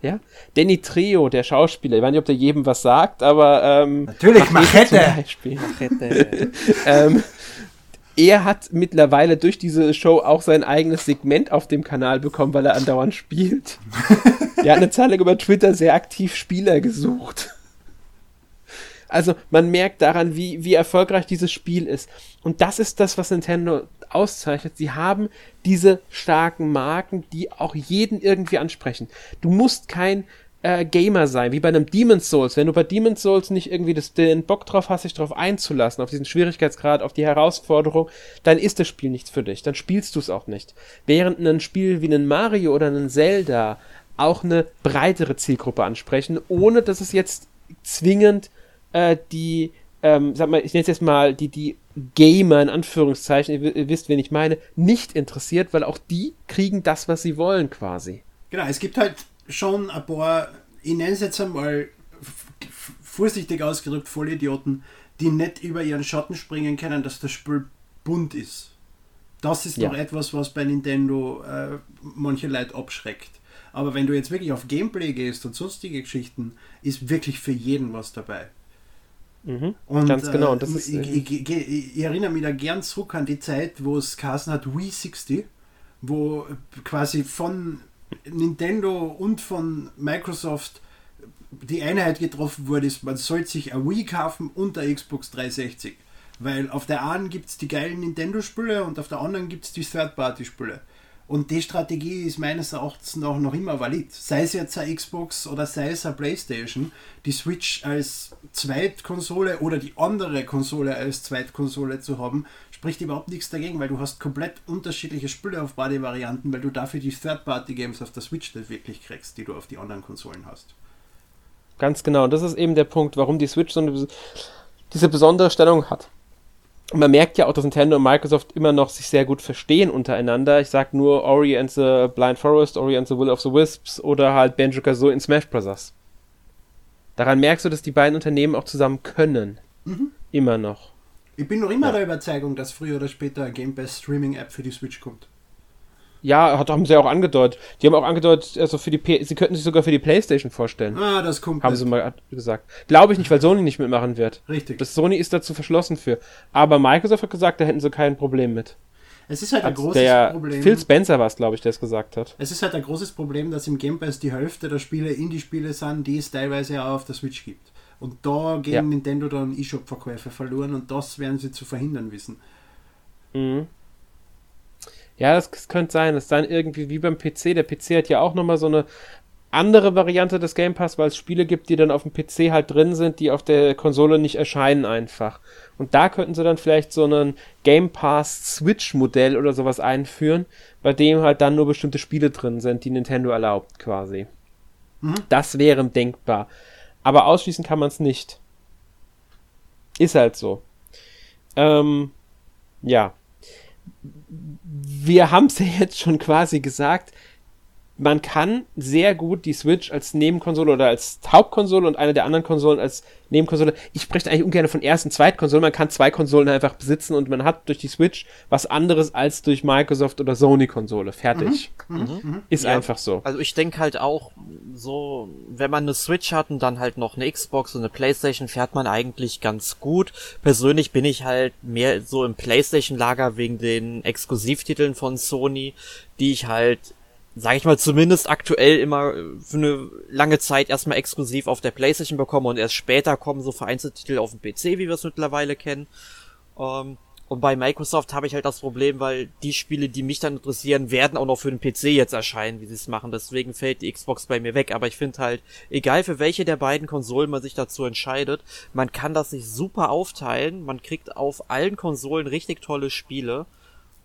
Ja? Danny Trio, der Schauspieler, ich weiß nicht, ob der jedem was sagt, aber ähm, Natürlich, Machete Machete! ähm, er hat mittlerweile durch diese Show auch sein eigenes Segment auf dem Kanal bekommen, weil er andauernd spielt. er hat eine Zeit lang über Twitter sehr aktiv Spieler gesucht. Also man merkt daran, wie, wie erfolgreich dieses Spiel ist. Und das ist das, was Nintendo auszeichnet. Sie haben diese starken Marken, die auch jeden irgendwie ansprechen. Du musst kein äh, Gamer sein, wie bei einem Demon's Souls. Wenn du bei Demon's Souls nicht irgendwie das, den Bock drauf hast, dich drauf einzulassen, auf diesen Schwierigkeitsgrad, auf die Herausforderung, dann ist das Spiel nichts für dich. Dann spielst du es auch nicht. Während ein Spiel wie ein Mario oder ein Zelda auch eine breitere Zielgruppe ansprechen, ohne dass es jetzt zwingend äh, die, ähm, sag mal, ich nenne es jetzt mal die, die Gamer in Anführungszeichen, ihr, ihr wisst, wen ich meine, nicht interessiert, weil auch die kriegen das, was sie wollen quasi. Genau, es gibt halt schon ein paar, ich nenne es jetzt einmal vorsichtig ausgedrückt, Vollidioten, die nicht über ihren Schatten springen können, dass das Spiel bunt ist. Das ist Ja. doch etwas, was bei Nintendo äh, manche Leute abschreckt. Aber wenn du jetzt wirklich auf Gameplay gehst und sonstige Geschichten, ist wirklich für jeden was dabei. Mhm. Und, Ganz genau, Äh, und das ist, ich, ich, ich, ich, ich erinnere mich da gern zurück an die Zeit, wo es geheißen hat Wii 60, wo quasi von Nintendo und von Microsoft die Einheit getroffen wurde, ist, man sollte sich ein Wii kaufen und eine Xbox 360. Weil auf der einen gibt es die geilen Nintendo-Spiele und auf der anderen gibt es die Third-Party-Spiele. Und die Strategie ist meines Erachtens nach noch immer valid. Sei es jetzt eine Xbox oder sei es eine Playstation, die Switch als Zweitkonsole oder die andere Konsole als Zweitkonsole zu haben, spricht überhaupt nichts dagegen, weil du hast komplett unterschiedliche Spiele auf beide Varianten, weil du dafür die Third-Party-Games auf der Switch nicht wirklich kriegst, die du auf die anderen Konsolen hast. Ganz genau. Und das ist eben der Punkt, warum die Switch so eine, diese besondere Stellung hat. Man merkt ja auch, dass Nintendo und Microsoft immer noch sich sehr gut verstehen untereinander. Ich sag nur Ori and the Blind Forest, Ori and the Will of the Wisps oder halt Banjo-Kazooie in Smash Bros. Daran merkst du, dass die beiden Unternehmen auch zusammen können. Immer noch. Ich bin noch immer Ja. der Überzeugung, dass früher oder später eine Game Pass Streaming App für die Switch kommt. Ja, hat, haben sie auch angedeutet. Die haben auch angedeutet, also für die P sie könnten sich sogar für die Playstation vorstellen. Ah, das kommt. Haben sie mal gesagt. Glaube ich nicht, weil Sony nicht mitmachen wird. Richtig. Das Sony ist dazu verschlossen für. Aber Microsoft hat gesagt, da hätten sie kein Problem mit. Es ist halt ein Hat großes der Problem. Phil Spencer war es, glaube ich, der es gesagt hat. Es ist halt ein großes Problem, dass im Game Pass die Hälfte der Spiele Indie-Spiele sind, die es teilweise auch auf der Switch gibt. Und da gehen Ja. Nintendo dann eShop-Verkäufe verloren und das werden sie zu verhindern wissen. Mhm. Ja, das, das könnte sein. Das ist dann irgendwie wie beim PC. Der PC hat ja auch nochmal so eine andere Variante des Game Pass, weil es Spiele gibt, die dann auf dem PC halt drin sind, die auf der Konsole nicht erscheinen einfach. Und da könnten sie dann vielleicht so einen Game Pass Switch Modell oder sowas einführen, bei dem halt dann nur bestimmte Spiele drin sind, die Nintendo erlaubt quasi. Mhm. Das wäre denkbar. Aber ausschließen kann man es nicht. Ist halt so. Ähm, ja. Wir haben es ja jetzt schon quasi gesagt. Man kann sehr gut die Switch als Nebenkonsole oder als Hauptkonsole und eine der anderen Konsolen als Nebenkonsole. Ich spreche eigentlich ungern von Erst- und Zweitkonsole. Man kann zwei Konsolen einfach besitzen und man hat durch die Switch was anderes als durch Microsoft oder Sony-Konsole. Fertig. Ist Ja. einfach so. Also ich denke halt auch, so, wenn man eine Switch hat und dann halt noch eine Xbox und eine Playstation, fährt man eigentlich ganz gut. Persönlich bin ich halt mehr so im Playstation-Lager wegen den Exklusivtiteln von Sony, die ich halt, sag ich mal, zumindest aktuell immer für eine lange Zeit erstmal exklusiv auf der Playstation bekomme und erst später kommen so vereinzelte Titel auf dem PC, wie wir es mittlerweile kennen. Ähm, und bei Microsoft habe ich halt das Problem, weil die Spiele, die mich dann interessieren, werden auch noch für den PC jetzt erscheinen, wie sie es machen. Deswegen fällt die Xbox bei mir weg. Aber ich finde halt, egal für welche der beiden Konsolen man sich dazu entscheidet, man kann das sich super aufteilen. Man kriegt auf allen Konsolen richtig tolle Spiele.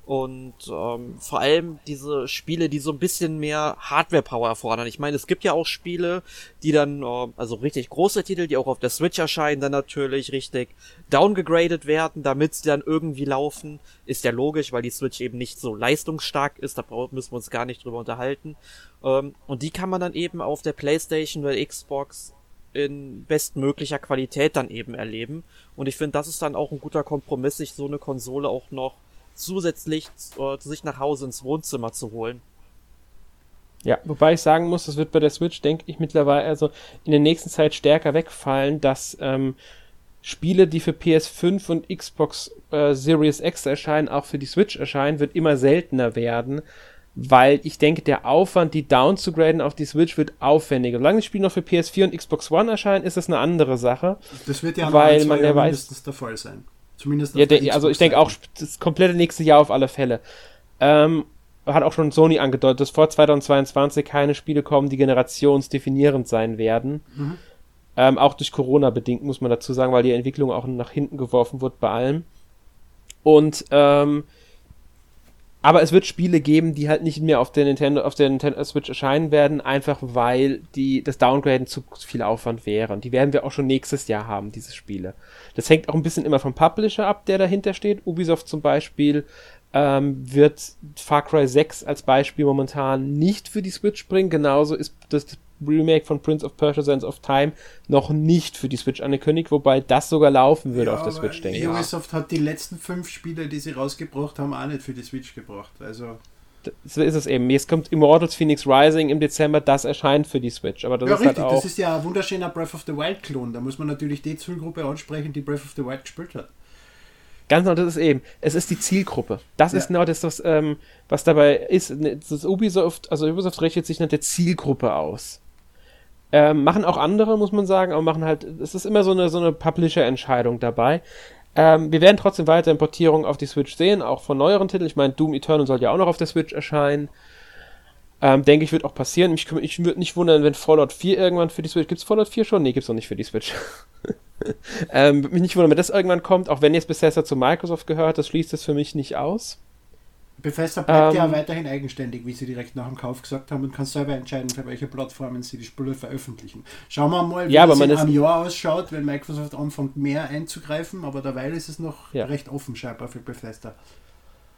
Und ähm, vor allem diese Spiele, die so ein bisschen mehr Hardware-Power erfordern. Ich meine, es gibt ja auch Spiele, die dann, äh, also richtig große Titel, die auch auf der Switch erscheinen, dann natürlich richtig downgegradet werden, damit sie dann irgendwie laufen. Ist ja logisch, weil die Switch eben nicht so leistungsstark ist, da müssen wir uns gar nicht drüber unterhalten. Ähm, und die kann man dann eben auf der Playstation oder Xbox in bestmöglicher Qualität dann eben erleben. Und ich finde, das ist dann auch ein guter Kompromiss, sich so eine Konsole auch noch zusätzlich äh, sich nach Hause ins Wohnzimmer zu holen. Ja, wobei ich sagen muss, das wird bei der Switch, denke ich, mittlerweile also in der nächsten Zeit stärker wegfallen, dass ähm, Spiele, die für PS5 und Xbox äh, Series X erscheinen, auch für die Switch erscheinen, wird immer seltener werden, weil ich denke, der Aufwand, die down zu graden auf die Switch, wird aufwendiger. Solange das Spiel noch für PS4 und Xbox One erscheint, ist das eine andere Sache. Das wird ja weil man ja weiß, der Fall sein. Zumindest ja, der, also ich denke auch das komplette nächste Jahr auf alle Fälle. Ähm, hat auch schon Sony angedeutet, dass vor 2022 keine Spiele kommen, die generationsdefinierend sein werden. Mhm. Ähm, auch durch Corona bedingt, muss man dazu sagen, weil die Entwicklung auch nach hinten geworfen wird bei allem. Und ähm, aber es wird Spiele geben, die halt nicht mehr auf der Nintendo, auf der Nintendo Switch erscheinen werden, einfach weil die, das Downgraden zu viel Aufwand wäre. Und die werden wir auch schon nächstes Jahr haben, diese Spiele. Das hängt auch ein bisschen immer vom Publisher ab, der dahinter steht. Ubisoft zum Beispiel ähm, wird Far Cry 6 als Beispiel momentan nicht für die Switch bringen. Genauso ist das Remake von Prince of Persia Sands of Time noch nicht für die Switch angekündigt, wobei das sogar laufen würde ja, auf der Switch, denke ich. Ubisoft hat die letzten fünf Spiele, die sie rausgebracht haben, auch nicht für die Switch gebracht. Also so ist es eben. Jetzt kommt Immortals Phoenix Rising im Dezember, das erscheint für die Switch. Aber das ja, ist halt richtig, halt auch das ist ja ein wunderschöner Breath of the Wild-Klon. Da muss man natürlich die Zielgruppe ansprechen, die Breath of the Wild gespielt hat. Ganz genau, das ist eben, es ist die Zielgruppe. Das ja. ist genau das, was, ähm, was dabei ist. Das Ubisoft, also Ubisoft richtet sich nach der Zielgruppe aus. Ähm, machen auch andere, muss man sagen, aber machen halt, es ist immer so eine, so eine Publisher-Entscheidung dabei. Ähm, wir werden trotzdem weiter Importierungen auf die Switch sehen, auch von neueren Titeln. Ich meine, Doom Eternal soll ja auch noch auf der Switch erscheinen. Ähm, denke ich, wird auch passieren. Ich, ich würde nicht wundern, wenn Fallout 4 irgendwann für die Switch. Gibt es Fallout 4 schon? Nee, gibt es noch nicht für die Switch. ähm, würde mich nicht wundern, wenn das irgendwann kommt, auch wenn jetzt Bethesda zu Microsoft gehört, das schließt es für mich nicht aus. Bethesda bleibt ähm, ja weiterhin eigenständig, wie sie direkt nach dem Kauf gesagt haben und kann selber entscheiden, für welche Plattformen sie die Spiele veröffentlichen. Schauen wir mal, wie ja, es in einem Jahr ausschaut, wenn Microsoft anfängt, mehr einzugreifen, aber derweil ist es noch ja. recht offen scheinbar für Bethesda.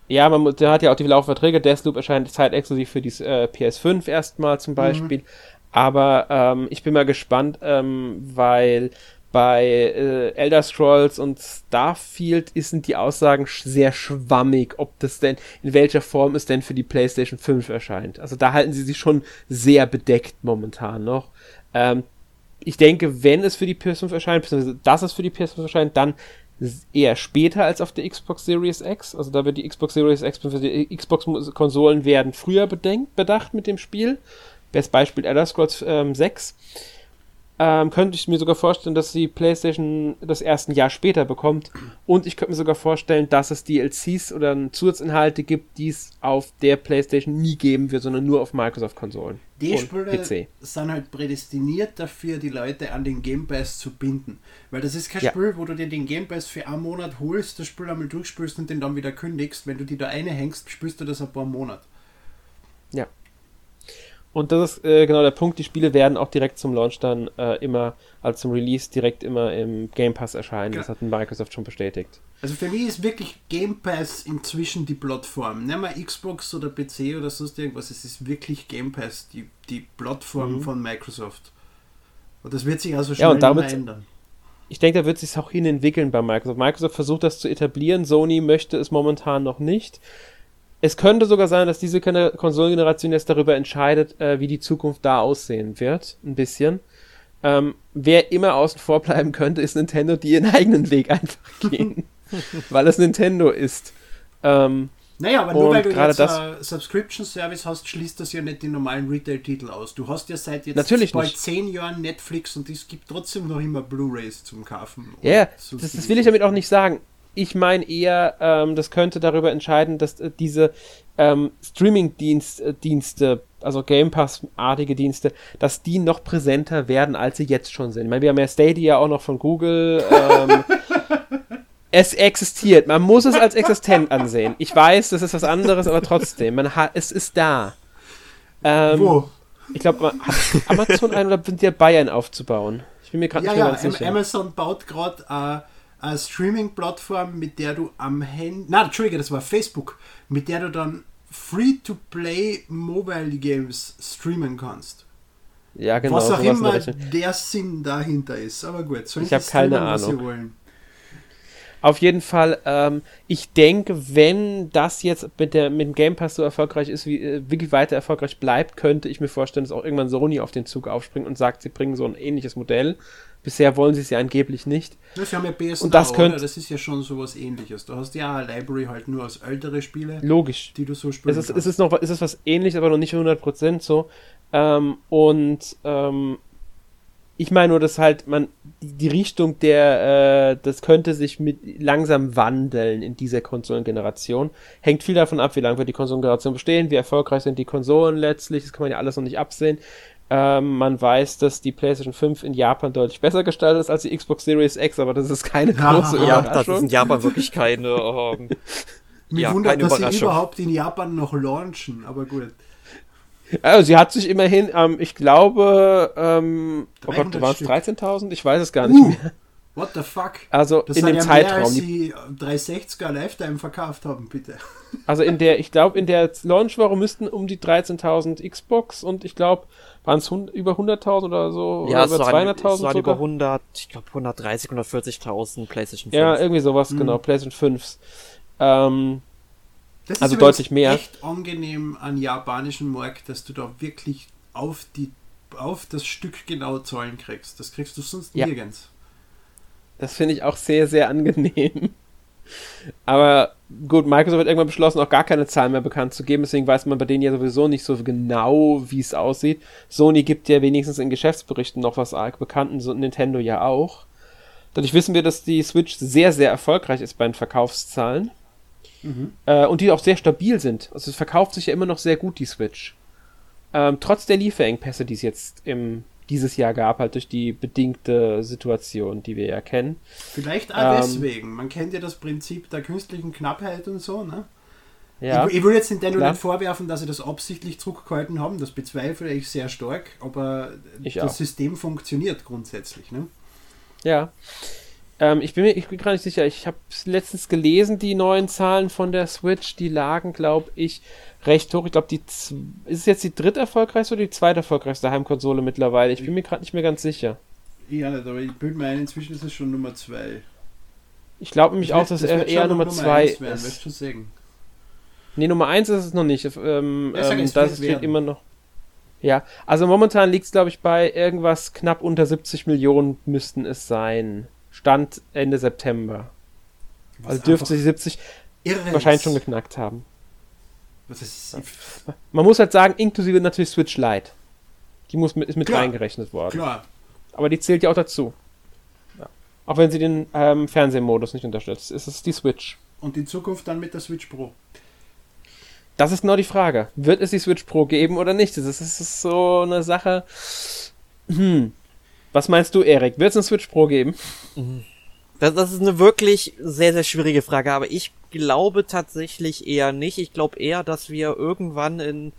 Ja, man der hat ja auch die Laufverträge. Deathloop erscheint zeitexklusiv für die äh, PS5 erstmal zum mhm. Beispiel. Mhm. Aber ähm, ich bin mal gespannt, ähm, weil bei äh, Elder Scrolls und Starfield sind die Aussagen sehr schwammig, ob das denn, in welcher Form es denn für die PlayStation 5 erscheint. Also da halten sie sich schon sehr bedeckt momentan noch. Ähm, ich denke, wenn es für die PS5 erscheint, beziehungsweise dass es für die PS5 erscheint, dann eher später als auf der Xbox Series X. Also da wird die Xbox Series X, die Xbox-Konsolen werden früher bedenkt, bedacht mit dem Spiel. Best Beispiel Elder Scrolls ähm, 6 ähm, könnte ich mir sogar vorstellen, dass die PlayStation das erst ein Jahr später bekommt. Und ich könnte mir sogar vorstellen, dass es DLCs oder Zusatzinhalte gibt, die es auf der PlayStation nie geben wird, sondern nur auf Microsoft-Konsolen. Die Spiele PC. sind halt prädestiniert dafür, die Leute an den Game Pass zu binden. Weil das ist kein ja. Spiel, wo du dir den Game Pass für einen Monat holst, das Spiel einmal durchspielst und den dann wieder kündigst. Wenn du die da eine hängst, spielst du das ein paar Monate. Ja. Und das ist äh, genau der Punkt, die Spiele werden auch direkt zum Launch dann äh, immer, also zum Release direkt immer im Game Pass erscheinen. Ja. Das hat Microsoft schon bestätigt. Also für mich ist wirklich Game Pass inzwischen die Plattform. Nehmen wir Xbox oder PC oder sonst irgendwas, es ist wirklich Game Pass, die, die Plattform mhm. von Microsoft. Und das wird sich also schnell ja, und damit, ändern. Ich denke, da wird sich auch hin entwickeln bei Microsoft. Microsoft versucht das zu etablieren, Sony möchte es momentan noch nicht es könnte sogar sein, dass diese Konsolengeneration jetzt darüber entscheidet, äh, wie die Zukunft da aussehen wird. Ein bisschen. Ähm, wer immer außen vor bleiben könnte, ist Nintendo, die ihren eigenen Weg einfach gehen. weil es Nintendo ist. Ähm, naja, aber nur weil du jetzt ein Subscription-Service hast, schließt das ja nicht die normalen Retail-Titel aus. Du hast ja seit jetzt bald nicht. zehn Jahren Netflix und es gibt trotzdem noch immer Blu-Rays zum Kaufen. Ja, yeah, das, das will ich damit auch nicht sagen ich meine eher, ähm, das könnte darüber entscheiden, dass äh, diese ähm, Streaming-Dienste, äh, also Game Pass-artige Dienste, dass die noch präsenter werden, als sie jetzt schon sind. Ich meine, wir haben ja Stadia auch noch von Google. Ähm, Es existiert. Man muss es als existent ansehen. Ich weiß, das ist was anderes, aber trotzdem, man hat, es ist da. Ähm, Wo? Ich glaube, Amazon ein oder sind die Bayern aufzubauen? Ich bin mir gerade ja, nicht ja, ganz sicher. Amazon baut gerade äh, eine Streaming-Plattform, mit der du am Handy. Nein, Entschuldige, das war Facebook, mit der du dann Free-to-Play Mobile Games streamen kannst. Ja, genau. Was auch immer der Sinn dahinter ist. Aber gut, so ich habe keine Ahnung. Auf jeden Fall, ähm, ich denke, wenn das jetzt mit, der, mit dem Game Pass so erfolgreich ist, wie äh, wirklich weiter erfolgreich bleibt, könnte ich mir vorstellen, dass auch irgendwann Sony auf den Zug aufspringt und sagt, sie bringen so ein ähnliches Modell. Bisher wollen sie es ja angeblich nicht. Das haben ja PS und das, könnt, das ist ja schon sowas ähnliches. Du hast ja eine Library halt nur aus ältere Spiele. Logisch. Die du so spielst. es ist, Es ist noch es ist was ähnliches, aber noch nicht 100% so. Ähm, und ähm, ich meine nur, dass halt man die Richtung der, äh, das könnte sich mit langsam wandeln in dieser Konsolengeneration. Hängt viel davon ab, wie lange wird die Konsolengeneration bestehen, wie erfolgreich sind die Konsolen letztlich, das kann man ja alles noch nicht absehen. Ähm, man weiß, dass die PlayStation 5 in Japan deutlich besser gestaltet ist als die Xbox Series X, aber das ist keine große ja, Überraschung. Ja, das ist in Japan wirklich keine, ähm, Mir ja, wundert, keine dass sie überhaupt in Japan noch launchen, aber gut. Also sie hat sich immerhin, ähm, ich glaube, ähm, oh Gott, waren es 13.000? Ich weiß es gar nicht uh, mehr. What the fuck? Also das in dem ja Zeitraum. Mehr, als sie 360er Lifetime verkauft haben, bitte. Also in der, ich glaube, in der Launchwoche müssten um die 13.000 Xbox und ich glaube, waren es über 100.000 oder so? Ja, oder über 200.000 es waren über 100, ich glaube 130, 140.000 PlayStation 5. Ja, irgendwie sowas, mhm. genau, PlayStation 5s. Ähm, das also deutlich mehr. echt angenehm an japanischen Markt, dass du da wirklich auf, die, auf das Stück genau Zahlen kriegst. Das kriegst du sonst ja. nirgends. Das finde ich auch sehr, sehr angenehm. Aber gut, Microsoft hat irgendwann beschlossen, auch gar keine Zahlen mehr bekannt zu geben, deswegen weiß man bei denen ja sowieso nicht so genau, wie es aussieht. Sony gibt ja wenigstens in Geschäftsberichten noch was arg bekannt und so Nintendo ja auch. Dadurch wissen wir, dass die Switch sehr, sehr erfolgreich ist bei den Verkaufszahlen. Mhm. Äh, und die auch sehr stabil sind. Also es verkauft sich ja immer noch sehr gut, die Switch. Ähm, trotz der Lieferengpässe, die es jetzt im, dieses Jahr gab, halt durch die bedingte Situation, die wir ja kennen. Vielleicht auch ähm, deswegen. Man kennt ja das Prinzip der künstlichen Knappheit und so, ne? Ja, ich, ich will jetzt Nintendo klar. nicht vorwerfen, dass sie das absichtlich zurückgehalten haben, das bezweifle ich sehr stark, aber ich das auch. System funktioniert grundsätzlich. Ne? Ja. Ähm, ich bin mir ich bin gar nicht sicher. Ich habe letztens gelesen, die neuen Zahlen von der Switch, die lagen, glaube ich, recht hoch. Ich glaube, die ist es jetzt die dritt erfolgreichste oder die zweite erfolgreichste Heimkonsole mittlerweile? Ich bin mir gerade nicht mehr ganz sicher. Ja, nicht, aber ich bin mir ein, inzwischen ist es schon Nummer zwei. Ich glaube nämlich auch, dass er eher Nummer 2 ist. Werden, du sagen? Nee, Nummer 1 ist es noch nicht. Ähm, ähm, das steht immer noch. Ja, also momentan liegt es, glaube ich, bei irgendwas knapp unter 70 Millionen müssten es sein. Stand Ende September. Was also dürfte sie 70 wahrscheinlich schon geknackt haben. Man muss halt sagen, inklusive natürlich Switch Lite. Die muss mit, ist mit Klar. reingerechnet worden. Klar. Aber die zählt ja auch dazu. Ja. Auch wenn sie den ähm, Fernsehmodus nicht unterstützt. Ist es die Switch. Und in Zukunft dann mit der Switch Pro. Das ist genau die Frage. Wird es die Switch Pro geben oder nicht? Das ist, das ist so eine Sache. Hm. Was meinst du, Erik? Wird es eine Switch Pro geben? Das, das, ist eine wirklich sehr, sehr schwierige Frage, aber ich glaube tatsächlich eher nicht. Ich glaube eher, dass wir irgendwann in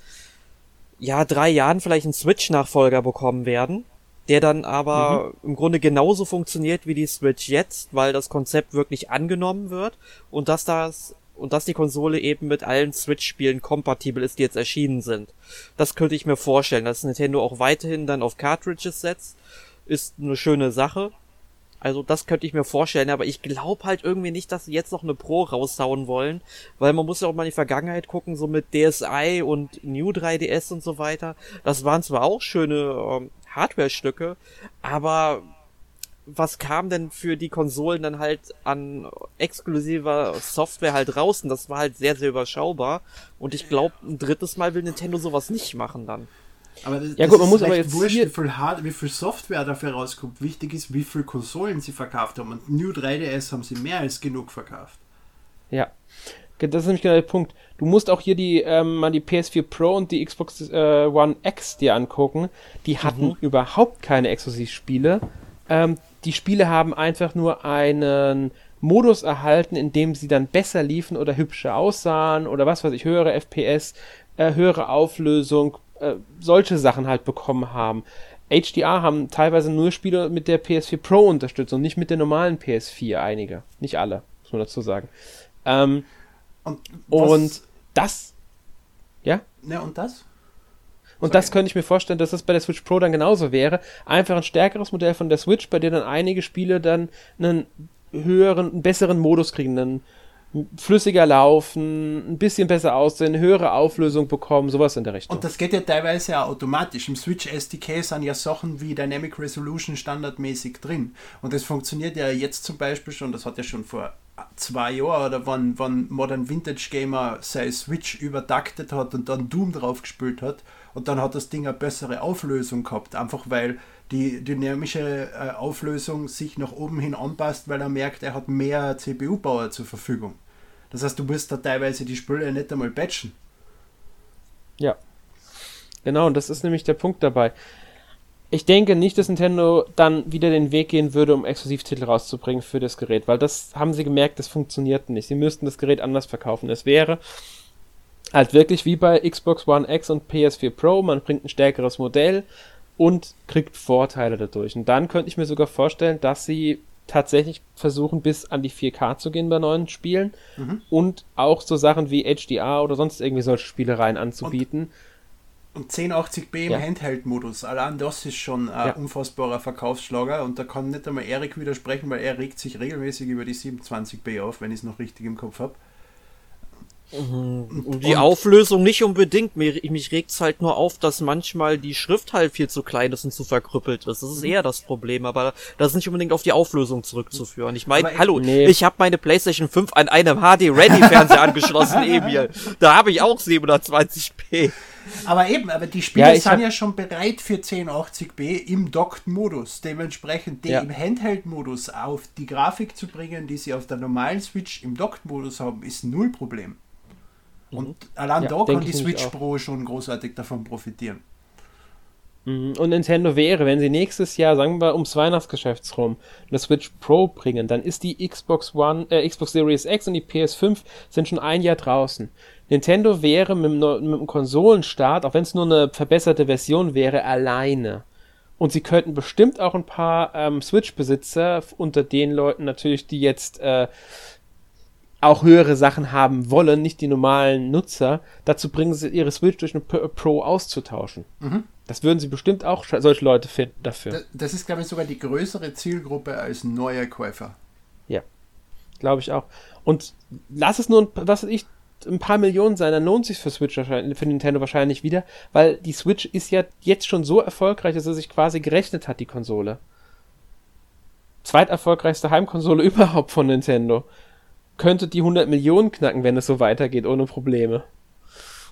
ja, drei Jahren vielleicht einen Switch-Nachfolger bekommen werden, der dann aber mhm. im Grunde genauso funktioniert wie die Switch jetzt, weil das Konzept wirklich angenommen wird und dass das und dass die Konsole eben mit allen Switch-Spielen kompatibel ist, die jetzt erschienen sind. Das könnte ich mir vorstellen, dass Nintendo auch weiterhin dann auf Cartridges setzt ist eine schöne Sache. Also das könnte ich mir vorstellen, aber ich glaube halt irgendwie nicht, dass sie jetzt noch eine Pro raushauen wollen, weil man muss ja auch mal in die Vergangenheit gucken, so mit DSi und New 3DS und so weiter. Das waren zwar auch schöne ähm, Hardware-Stücke, aber was kam denn für die Konsolen dann halt an exklusiver Software halt? Und das war halt sehr, sehr überschaubar. Und ich glaube, ein drittes Mal will Nintendo sowas nicht machen dann. Aber das, ja, gut, man muss aber jetzt wurscht, wie viel, Hard wie viel Software dafür rauskommt. Wichtig ist, wie viele Konsolen sie verkauft haben. Und New 3DS haben sie mehr als genug verkauft. Ja. Das ist nämlich genau der Punkt. Du musst auch hier die, ähm, mal die PS4 Pro und die Xbox äh, One X dir angucken. Die hatten mhm. überhaupt keine Exklusivspiele. Ähm, die Spiele haben einfach nur einen Modus erhalten, in dem sie dann besser liefen oder hübscher aussahen oder was weiß ich, höhere FPS, äh, höhere Auflösung, äh, solche Sachen halt bekommen haben. HDR haben teilweise nur Spiele mit der PS4 Pro Unterstützung, nicht mit der normalen PS4, einige. Nicht alle, muss man dazu sagen. Ähm, und, und das. Ja? Ja, und das? Und das könnte ich mir vorstellen, dass das bei der Switch Pro dann genauso wäre. Einfach ein stärkeres Modell von der Switch, bei dem dann einige Spiele dann einen höheren, einen besseren Modus kriegen, dann flüssiger laufen, ein bisschen besser aussehen, höhere Auflösung bekommen, sowas in der Richtung. Und das geht ja teilweise ja automatisch. Im Switch SDK sind ja Sachen wie Dynamic Resolution standardmäßig drin. Und das funktioniert ja jetzt zum Beispiel schon, das hat ja schon vor zwei Jahren oder wann, wann Modern Vintage Gamer seine Switch übertaktet hat und dann Doom drauf gespielt hat und dann hat das Ding eine bessere Auflösung gehabt, einfach weil die dynamische äh, Auflösung sich nach oben hin anpasst, weil er merkt, er hat mehr CPU-Power zur Verfügung. Das heißt, du musst da teilweise die Spüle nicht einmal patchen. Ja. Genau, und das ist nämlich der Punkt dabei. Ich denke nicht, dass Nintendo dann wieder den Weg gehen würde, um Exklusivtitel rauszubringen für das Gerät, weil das haben sie gemerkt, das funktioniert nicht. Sie müssten das Gerät anders verkaufen. Es wäre halt wirklich wie bei Xbox One X und PS4 Pro, man bringt ein stärkeres Modell und kriegt Vorteile dadurch. Und dann könnte ich mir sogar vorstellen, dass sie tatsächlich versuchen, bis an die 4K zu gehen bei neuen Spielen mhm. und auch so Sachen wie HDR oder sonst irgendwie solche Spielereien anzubieten. Und, und 1080p im ja. Handheld-Modus, allein das ist schon ein ja. unfassbarer Verkaufsschlager und da kann nicht einmal Erik widersprechen, weil er regt sich regelmäßig über die 27p auf, wenn ich es noch richtig im Kopf habe. Mhm. Die Auflösung nicht unbedingt. Mich, mich regt es halt nur auf, dass manchmal die Schrift halt viel zu klein ist und zu verkrüppelt ist. Das ist mhm. eher das Problem, aber das ist nicht unbedingt auf die Auflösung zurückzuführen. Ich meine, hallo, nee. ich habe meine PlayStation 5 an einem HD-Ready-Fernseher angeschlossen, Emil. Da habe ich auch 720p. Aber eben, aber die Spiele ja, sind ja schon bereit für 1080p im Docked-Modus. Dementsprechend die ja. im Handheld-Modus auf die Grafik zu bringen, die sie auf der normalen Switch im Docked-Modus haben, ist null Problem. Und mhm. allein ja, da kann die Switch Pro schon großartig davon profitieren. Mhm. Und Nintendo wäre, wenn sie nächstes Jahr, sagen wir, ums Weihnachtsgeschäft rum, eine Switch Pro bringen, dann ist die Xbox One, äh, Xbox Series X und die PS5 sind schon ein Jahr draußen. Nintendo wäre mit dem, mit dem Konsolenstart, auch wenn es nur eine verbesserte Version wäre, alleine. Und sie könnten bestimmt auch ein paar ähm, Switch-Besitzer unter den Leuten natürlich, die jetzt äh, auch höhere Sachen haben wollen, nicht die normalen Nutzer, dazu bringen sie ihre Switch durch eine Pro auszutauschen. Mhm. Das würden sie bestimmt auch solche Leute finden dafür. Das, das ist, glaube ich, sogar die größere Zielgruppe als neue Käufer. Ja, glaube ich auch. Und lass es nur, was weiß ich, ein paar Millionen sein, dann lohnt sich für Switch wahrscheinlich, für Nintendo wahrscheinlich wieder, weil die Switch ist ja jetzt schon so erfolgreich, dass er sich quasi gerechnet hat, die Konsole. Zweiterfolgreichste Heimkonsole überhaupt von Nintendo könnte die 100 Millionen knacken, wenn es so weitergeht, ohne Probleme.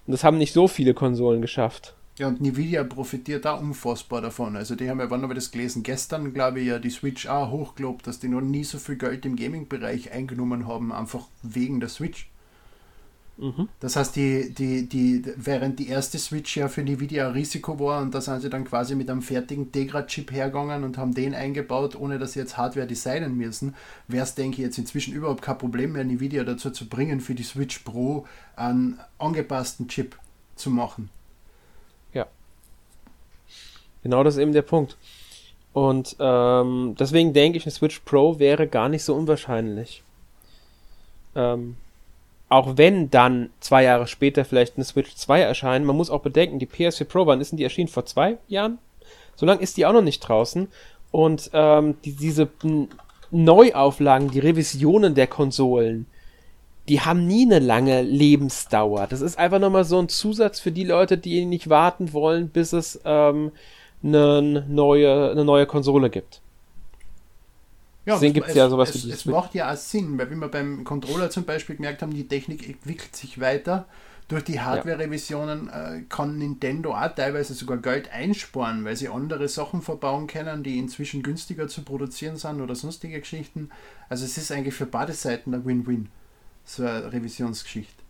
Und das haben nicht so viele Konsolen geschafft. Ja, und Nvidia profitiert da unfassbar davon. Also die haben ja, wann haben wir das gelesen? Gestern, glaube ich, ja die Switch auch hochgelobt, dass die noch nie so viel Geld im Gaming-Bereich eingenommen haben, einfach wegen der Switch. Mhm. Das heißt, die, die, die, während die erste Switch ja für Nvidia ein Risiko war und da sind sie dann quasi mit einem fertigen Tegra-Chip hergegangen und haben den eingebaut, ohne dass sie jetzt Hardware designen müssen, wäre es, denke ich, jetzt inzwischen überhaupt kein Problem mehr, Nvidia dazu zu bringen, für die Switch Pro einen angepassten Chip zu machen. Ja. Genau das ist eben der Punkt. Und ähm, deswegen denke ich, eine Switch Pro wäre gar nicht so unwahrscheinlich. Ähm, auch wenn dann zwei Jahre später vielleicht eine Switch 2 erscheint, man muss auch bedenken, die PS4 Pro, wann ist denn die erschienen? Vor zwei Jahren? So lange ist die auch noch nicht draußen. Und ähm, die, diese Neuauflagen, die Revisionen der Konsolen, die haben nie eine lange Lebensdauer. Das ist einfach nochmal so ein Zusatz für die Leute, die nicht warten wollen, bis es ähm, eine, neue, eine neue Konsole gibt. Ja, Deswegen gibt es ja sowas es, wie Es macht ja auch Sinn, weil wie wir beim Controller zum Beispiel gemerkt haben, die Technik entwickelt sich weiter. Durch die Hardware-Revisionen äh, kann Nintendo auch teilweise sogar Geld einsparen, weil sie andere Sachen verbauen können, die inzwischen günstiger zu produzieren sind oder sonstige Geschichten. Also es ist eigentlich für beide Seiten ein Win-Win, so eine Revisionsgeschichte.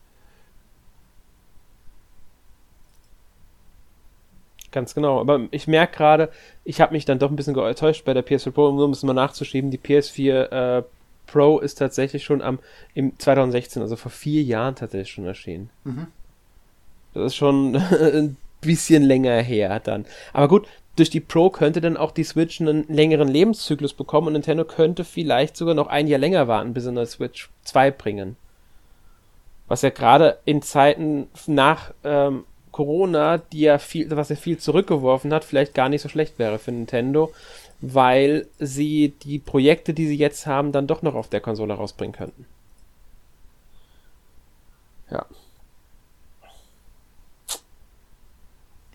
Ganz genau. Aber ich merke gerade, ich habe mich dann doch ein bisschen getäuscht bei der PS4 Pro, um nur ein bisschen mal nachzuschieben. Die PS4 äh, Pro ist tatsächlich schon am im 2016, also vor vier Jahren tatsächlich schon erschienen. Mhm. Das ist schon ein bisschen länger her dann. Aber gut, durch die Pro könnte dann auch die Switch einen längeren Lebenszyklus bekommen und Nintendo könnte vielleicht sogar noch ein Jahr länger warten, bis sie eine Switch 2 bringen. Was ja gerade in Zeiten nach ähm, Corona, die ja viel, was er viel zurückgeworfen hat, vielleicht gar nicht so schlecht wäre für Nintendo, weil sie die Projekte, die sie jetzt haben, dann doch noch auf der Konsole rausbringen könnten. Ja.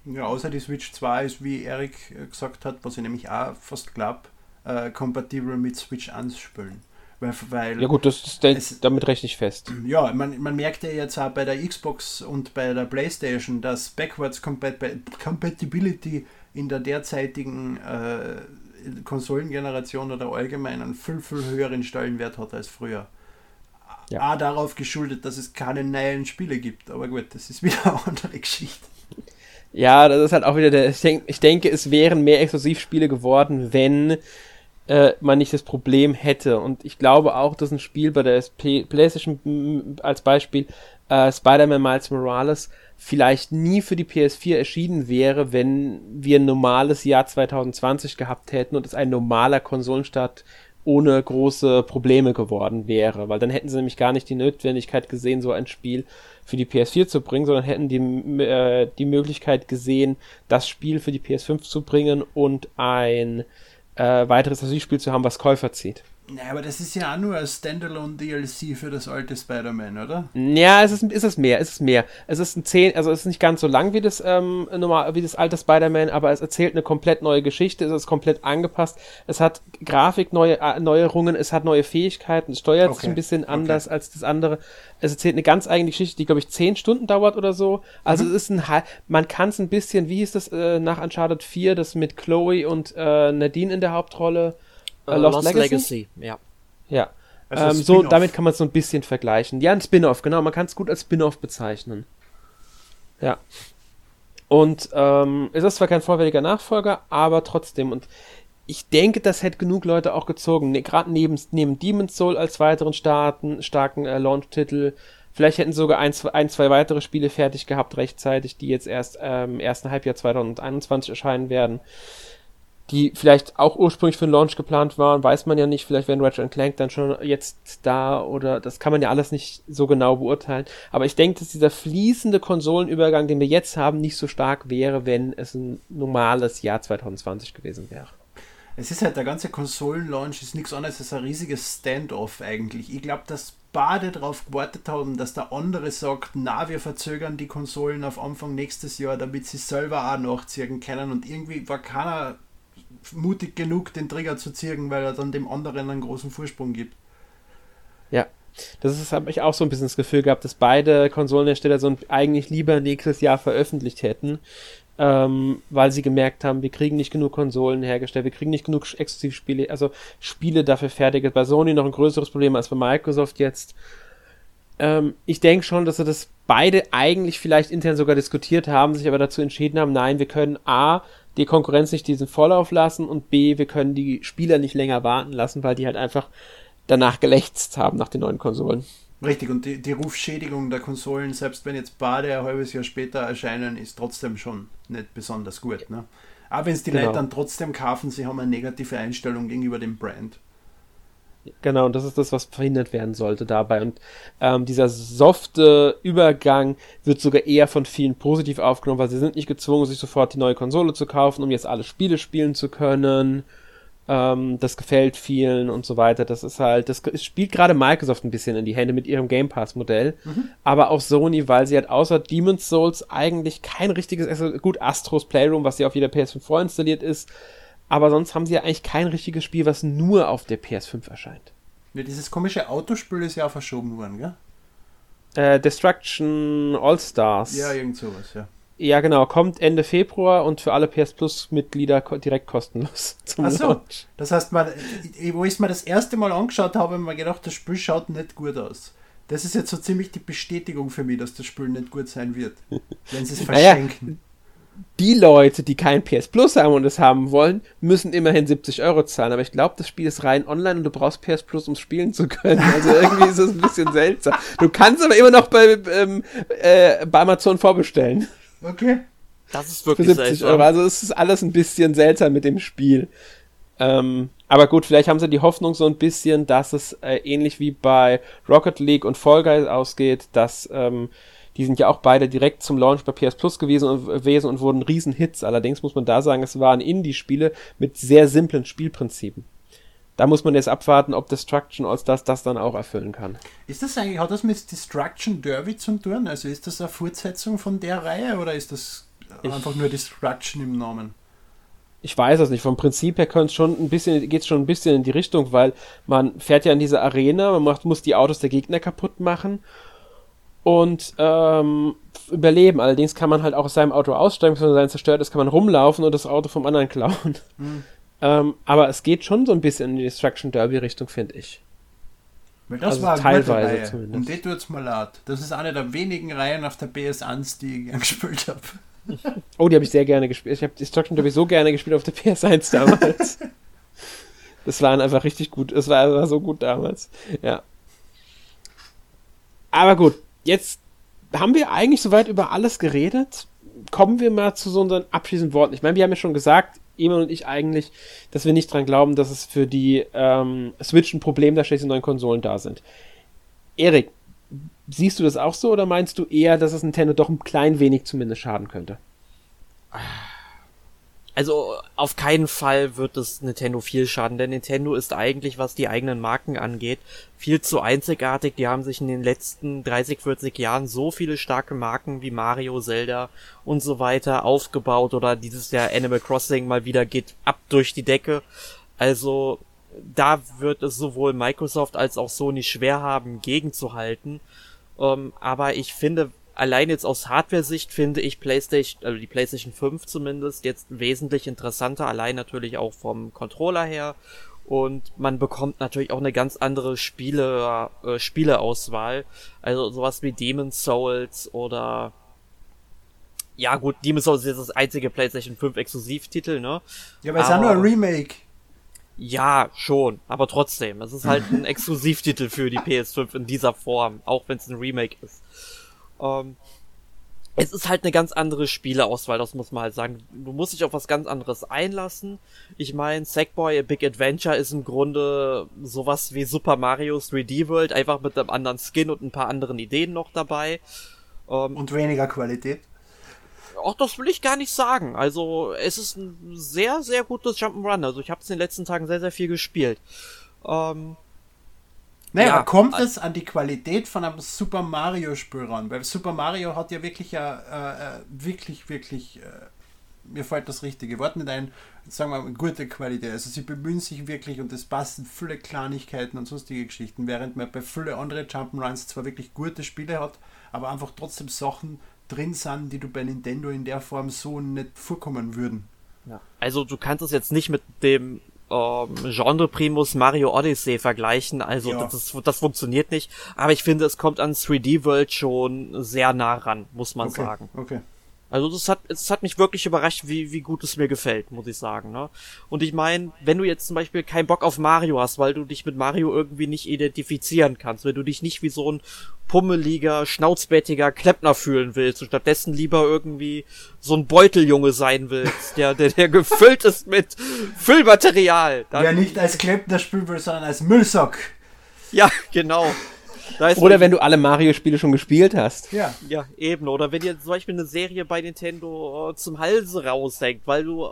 Ja, außer die Switch 2 ist, wie Erik gesagt hat, was ich nämlich auch fast glaube, äh, kompatibel mit Switch 1 spielen. Weil, weil ja gut, das, das es, damit rechne ich fest. Ja, man, man merkt ja jetzt auch bei der Xbox und bei der Playstation, dass Backwards Compatibility in der derzeitigen äh, Konsolengeneration oder allgemein einen viel, viel höheren Stellenwert hat als früher. Ja. Auch darauf geschuldet, dass es keine neuen Spiele gibt. Aber gut, das ist wieder eine andere Geschichte. Ja, das ist halt auch wieder der. Ich, denk, ich denke, es wären mehr Exklusivspiele geworden, wenn äh, man nicht das Problem hätte. Und ich glaube auch, dass ein Spiel bei der PlayStation als Beispiel äh, Spider-Man Miles Morales vielleicht nie für die PS4 erschienen wäre, wenn wir ein normales Jahr 2020 gehabt hätten und es ein normaler Konsolenstart ohne große Probleme geworden wäre, weil dann hätten sie nämlich gar nicht die Notwendigkeit gesehen, so ein Spiel für die PS4 zu bringen, sondern hätten die, äh, die Möglichkeit gesehen, das Spiel für die PS5 zu bringen und ein äh, weiteres Spiel zu haben, was Käufer zieht. Naja, aber das ist ja auch nur ein Standalone-DLC für das alte Spider-Man, oder? Ja, es ist, ist es mehr, es ist mehr. Es ist ein 10, also es ist nicht ganz so lang wie das, ähm, normal, wie das alte Spider-Man, aber es erzählt eine komplett neue Geschichte, es ist komplett angepasst, es hat Grafik, neue äh, Neuerungen, es hat neue Fähigkeiten, es steuert okay. sich ein bisschen anders okay. als das andere. Es erzählt eine ganz eigene Geschichte, die, glaube ich, 10 Stunden dauert oder so. Also mhm. es ist ein, man kann es ein bisschen, wie hieß das äh, nach Uncharted 4, das mit Chloe und äh, Nadine in der Hauptrolle? Uh, Lost, Lost Legacy? Legacy? ja. Ja. Also ähm, so, damit kann man es so ein bisschen vergleichen. Ja, ein Spin-off, genau. Man kann es gut als Spin-off bezeichnen. Ja. Und ähm, es ist zwar kein vollwertiger Nachfolger, aber trotzdem. Und ich denke, das hätte genug Leute auch gezogen. Ne, Gerade neben, neben Demon's Soul als weiteren starken, starken äh, Launch-Titel. Vielleicht hätten sogar ein zwei, ein, zwei weitere Spiele fertig gehabt rechtzeitig, die jetzt erst im ähm, ersten Halbjahr 2021 erscheinen werden die vielleicht auch ursprünglich für den Launch geplant waren, weiß man ja nicht. Vielleicht werden Ratchet Clank dann schon jetzt da oder das kann man ja alles nicht so genau beurteilen. Aber ich denke, dass dieser fließende Konsolenübergang, den wir jetzt haben, nicht so stark wäre, wenn es ein normales Jahr 2020 gewesen wäre. Es ist halt der ganze Konsolenlaunch ist nichts anderes als ein riesiges Standoff eigentlich. Ich glaube, dass beide darauf gewartet haben, dass der andere sagt, na, wir verzögern die Konsolen auf Anfang nächstes Jahr, damit sie selber auch nachziehen können. Und irgendwie war keiner mutig genug, den Trigger zu ziehen, weil er dann dem anderen einen großen Vorsprung gibt. Ja, das habe ich auch so ein bisschen das Gefühl gehabt, dass beide Konsolenhersteller so eigentlich lieber nächstes Jahr veröffentlicht hätten, ähm, weil sie gemerkt haben, wir kriegen nicht genug Konsolen hergestellt, wir kriegen nicht genug Exklusivspiele, also Spiele dafür fertig. Bei Sony noch ein größeres Problem als bei Microsoft jetzt. Ähm, ich denke schon, dass sie das beide eigentlich vielleicht intern sogar diskutiert haben, sich aber dazu entschieden haben, nein, wir können A, die Konkurrenz nicht diesen Vorlauf lassen und B, wir können die Spieler nicht länger warten lassen, weil die halt einfach danach gelächzt haben nach den neuen Konsolen. Richtig, und die, die Rufschädigung der Konsolen, selbst wenn jetzt beide ein halbes Jahr später erscheinen, ist trotzdem schon nicht besonders gut. Ne? Aber wenn es die genau. Leute dann trotzdem kaufen, sie haben eine negative Einstellung gegenüber dem Brand. Genau, und das ist das, was verhindert werden sollte dabei. Und ähm, dieser softe Übergang wird sogar eher von vielen positiv aufgenommen, weil sie sind nicht gezwungen, sich sofort die neue Konsole zu kaufen, um jetzt alle Spiele spielen zu können. Ähm, das gefällt vielen und so weiter. Das ist halt, das spielt gerade Microsoft ein bisschen in die Hände mit ihrem Game Pass-Modell, mhm. aber auch Sony, weil sie halt außer Demon's Souls eigentlich kein richtiges, also gut, Astros Playroom, was ja auf jeder PS5 vorinstalliert ist, aber sonst haben sie ja eigentlich kein richtiges Spiel, was nur auf der PS5 erscheint. Ja, dieses komische Autospiel ist ja auch verschoben worden, gell? Äh, Destruction All-Stars. Ja, irgend sowas, ja. Ja, genau, kommt Ende Februar und für alle PS Plus-Mitglieder direkt kostenlos zum Ach so. Launch. Das heißt, man, wo ich es mir das erste Mal angeschaut habe, habe ich mir gedacht, das Spiel schaut nicht gut aus. Das ist jetzt so ziemlich die Bestätigung für mich, dass das Spiel nicht gut sein wird, wenn sie es verschenken. Naja die Leute, die kein PS Plus haben und es haben wollen, müssen immerhin 70 Euro zahlen. Aber ich glaube, das Spiel ist rein online und du brauchst PS Plus, um es spielen zu können. Also irgendwie ist es ein bisschen seltsam. Du kannst aber immer noch bei, ähm, äh, bei Amazon vorbestellen. Okay. Das ist wirklich Für 70 seltsam. Euro. Also es ist alles ein bisschen seltsam mit dem Spiel. Ähm, aber gut, vielleicht haben sie die Hoffnung so ein bisschen, dass es äh, ähnlich wie bei Rocket League und Fall Guys ausgeht, dass ähm, die sind ja auch beide direkt zum Launch bei PS Plus gewesen und, gewesen und wurden Riesenhits. Allerdings muss man da sagen, es waren Indie-Spiele mit sehr simplen Spielprinzipen. Da muss man jetzt abwarten, ob Destruction All-Stars das dann auch erfüllen kann. Ist das eigentlich, hat das mit Destruction Derby zu tun? Also ist das eine Fortsetzung von der Reihe oder ist das Ich- einfach nur Destruction im Namen? Ich weiß es nicht. Vom Prinzip her könnte es schon ein bisschen, geht schon ein bisschen in die Richtung, weil man fährt ja in diese Arena, man macht, muss die Autos der Gegner kaputt machen und ähm, überleben. Allerdings kann man halt auch aus seinem Auto aussteigen, wenn sein zerstört ist, kann man rumlaufen und das Auto vom anderen klauen. Ähm, aber es geht schon so ein bisschen in die Destruction Derby Richtung, finde ich. Das Also war teilweise zumindest. Und die tut's mir leid. Das ist eine der wenigen Reihen auf der PS1, die ich gespielt habe. Oh, die habe ich sehr gerne gespielt. Ich habe Destruction Derby so gerne gespielt auf der PS1 damals. das waren einfach richtig gut. Es war, war so gut damals. Ja. Aber gut, jetzt haben wir eigentlich soweit über alles geredet. Kommen wir mal zu so unseren abschließenden Worten. Ich meine, wir haben ja schon gesagt, Eman und ich eigentlich, dass wir nicht dran glauben, dass es für die ähm, Switch ein Problem darstellt, dass neuen Konsolen da sind. Erik, siehst du das auch so oder meinst du eher, dass es Nintendo doch ein klein wenig zumindest schaden könnte? Also auf keinen Fall wird es Nintendo viel schaden, denn Nintendo ist eigentlich, was die eigenen Marken angeht, viel zu einzigartig. Die haben sich in den letzten 30, 40 Jahren so viele starke Marken wie Mario, Zelda und so weiter aufgebaut oder dieses Jahr Animal Crossing mal wieder geht ab durch die Decke. Also da wird es sowohl Microsoft als auch Sony schwer haben, gegenzuhalten. Ähm, aber ich finde, allein jetzt aus Hardware-Sicht finde ich PlayStation, also die PlayStation 5 zumindest, jetzt wesentlich interessanter, allein natürlich auch vom Controller her. Und man bekommt natürlich auch eine ganz andere Spiele, äh, Spieleauswahl. Also sowas wie Demon's Souls oder ja gut, Demon's Souls ist jetzt das einzige PlayStation 5 Exklusivtitel, ne? Ja, aber es ist auch nur ein Remake. Ja, schon, aber trotzdem. Es ist halt ein Exklusivtitel für die PS5 in dieser Form, auch wenn es ein Remake ist. Ähm, es ist halt eine ganz andere Spieleauswahl, das muss man halt sagen. Du musst dich auf was ganz anderes einlassen. Ich meine, Sackboy A Big Adventure ist im Grunde sowas wie Super Mario 3D World, einfach mit einem anderen Skin und ein paar anderen Ideen noch dabei. Ähm, Und weniger Qualität. auch das will ich gar nicht sagen. Also es ist ein sehr, sehr gutes Jump'n'Run. Also ich habe es in den letzten Tagen sehr, sehr viel gespielt. Ähm, Naja, Ja, kommt es an die Qualität von einem Super Mario Spiel ran? Weil Super Mario hat ja wirklich ja, äh, äh, wirklich, wirklich, äh, mir fällt das richtige Wort nicht ein, sagen wir mal, gute Qualität. Also sie bemühen sich wirklich und es passen viele Kleinigkeiten und sonstige Geschichten, während man bei vielen anderen Jump'n'Runs zwar wirklich gute Spiele hat, aber einfach trotzdem Sachen drin sind, die du bei Nintendo in der Form so nicht vorkommen würden. also du kannst es jetzt nicht mit dem ähm, Genre Primus Mario Odyssey vergleichen. Also Ja. das, ist, das funktioniert nicht. Aber ich finde, es kommt an 3D World schon sehr nah ran, muss man Okay, sagen. okay. Also das hat, es hat mich wirklich überrascht, wie, wie gut es mir gefällt, muss ich sagen. Ne? Und ich meine, wenn du jetzt zum Beispiel keinen Bock auf Mario hast, weil du dich mit Mario irgendwie nicht identifizieren kannst, wenn du dich nicht wie so ein pummeliger, schnauzbärtiger Kleppner fühlen willst und stattdessen lieber irgendwie so ein Beuteljunge sein willst, der, der, der gefüllt ist mit Füllmaterial. Dann, Wer nicht als Kleppner spielen will, sondern als Müllsack. Ja, genau. Da ist Oder wenn du alle Mario-Spiele schon gespielt hast. Ja. Ja, eben. Oder wenn dir zum Beispiel eine Serie bei Nintendo äh, zum Halse raushängt, weil du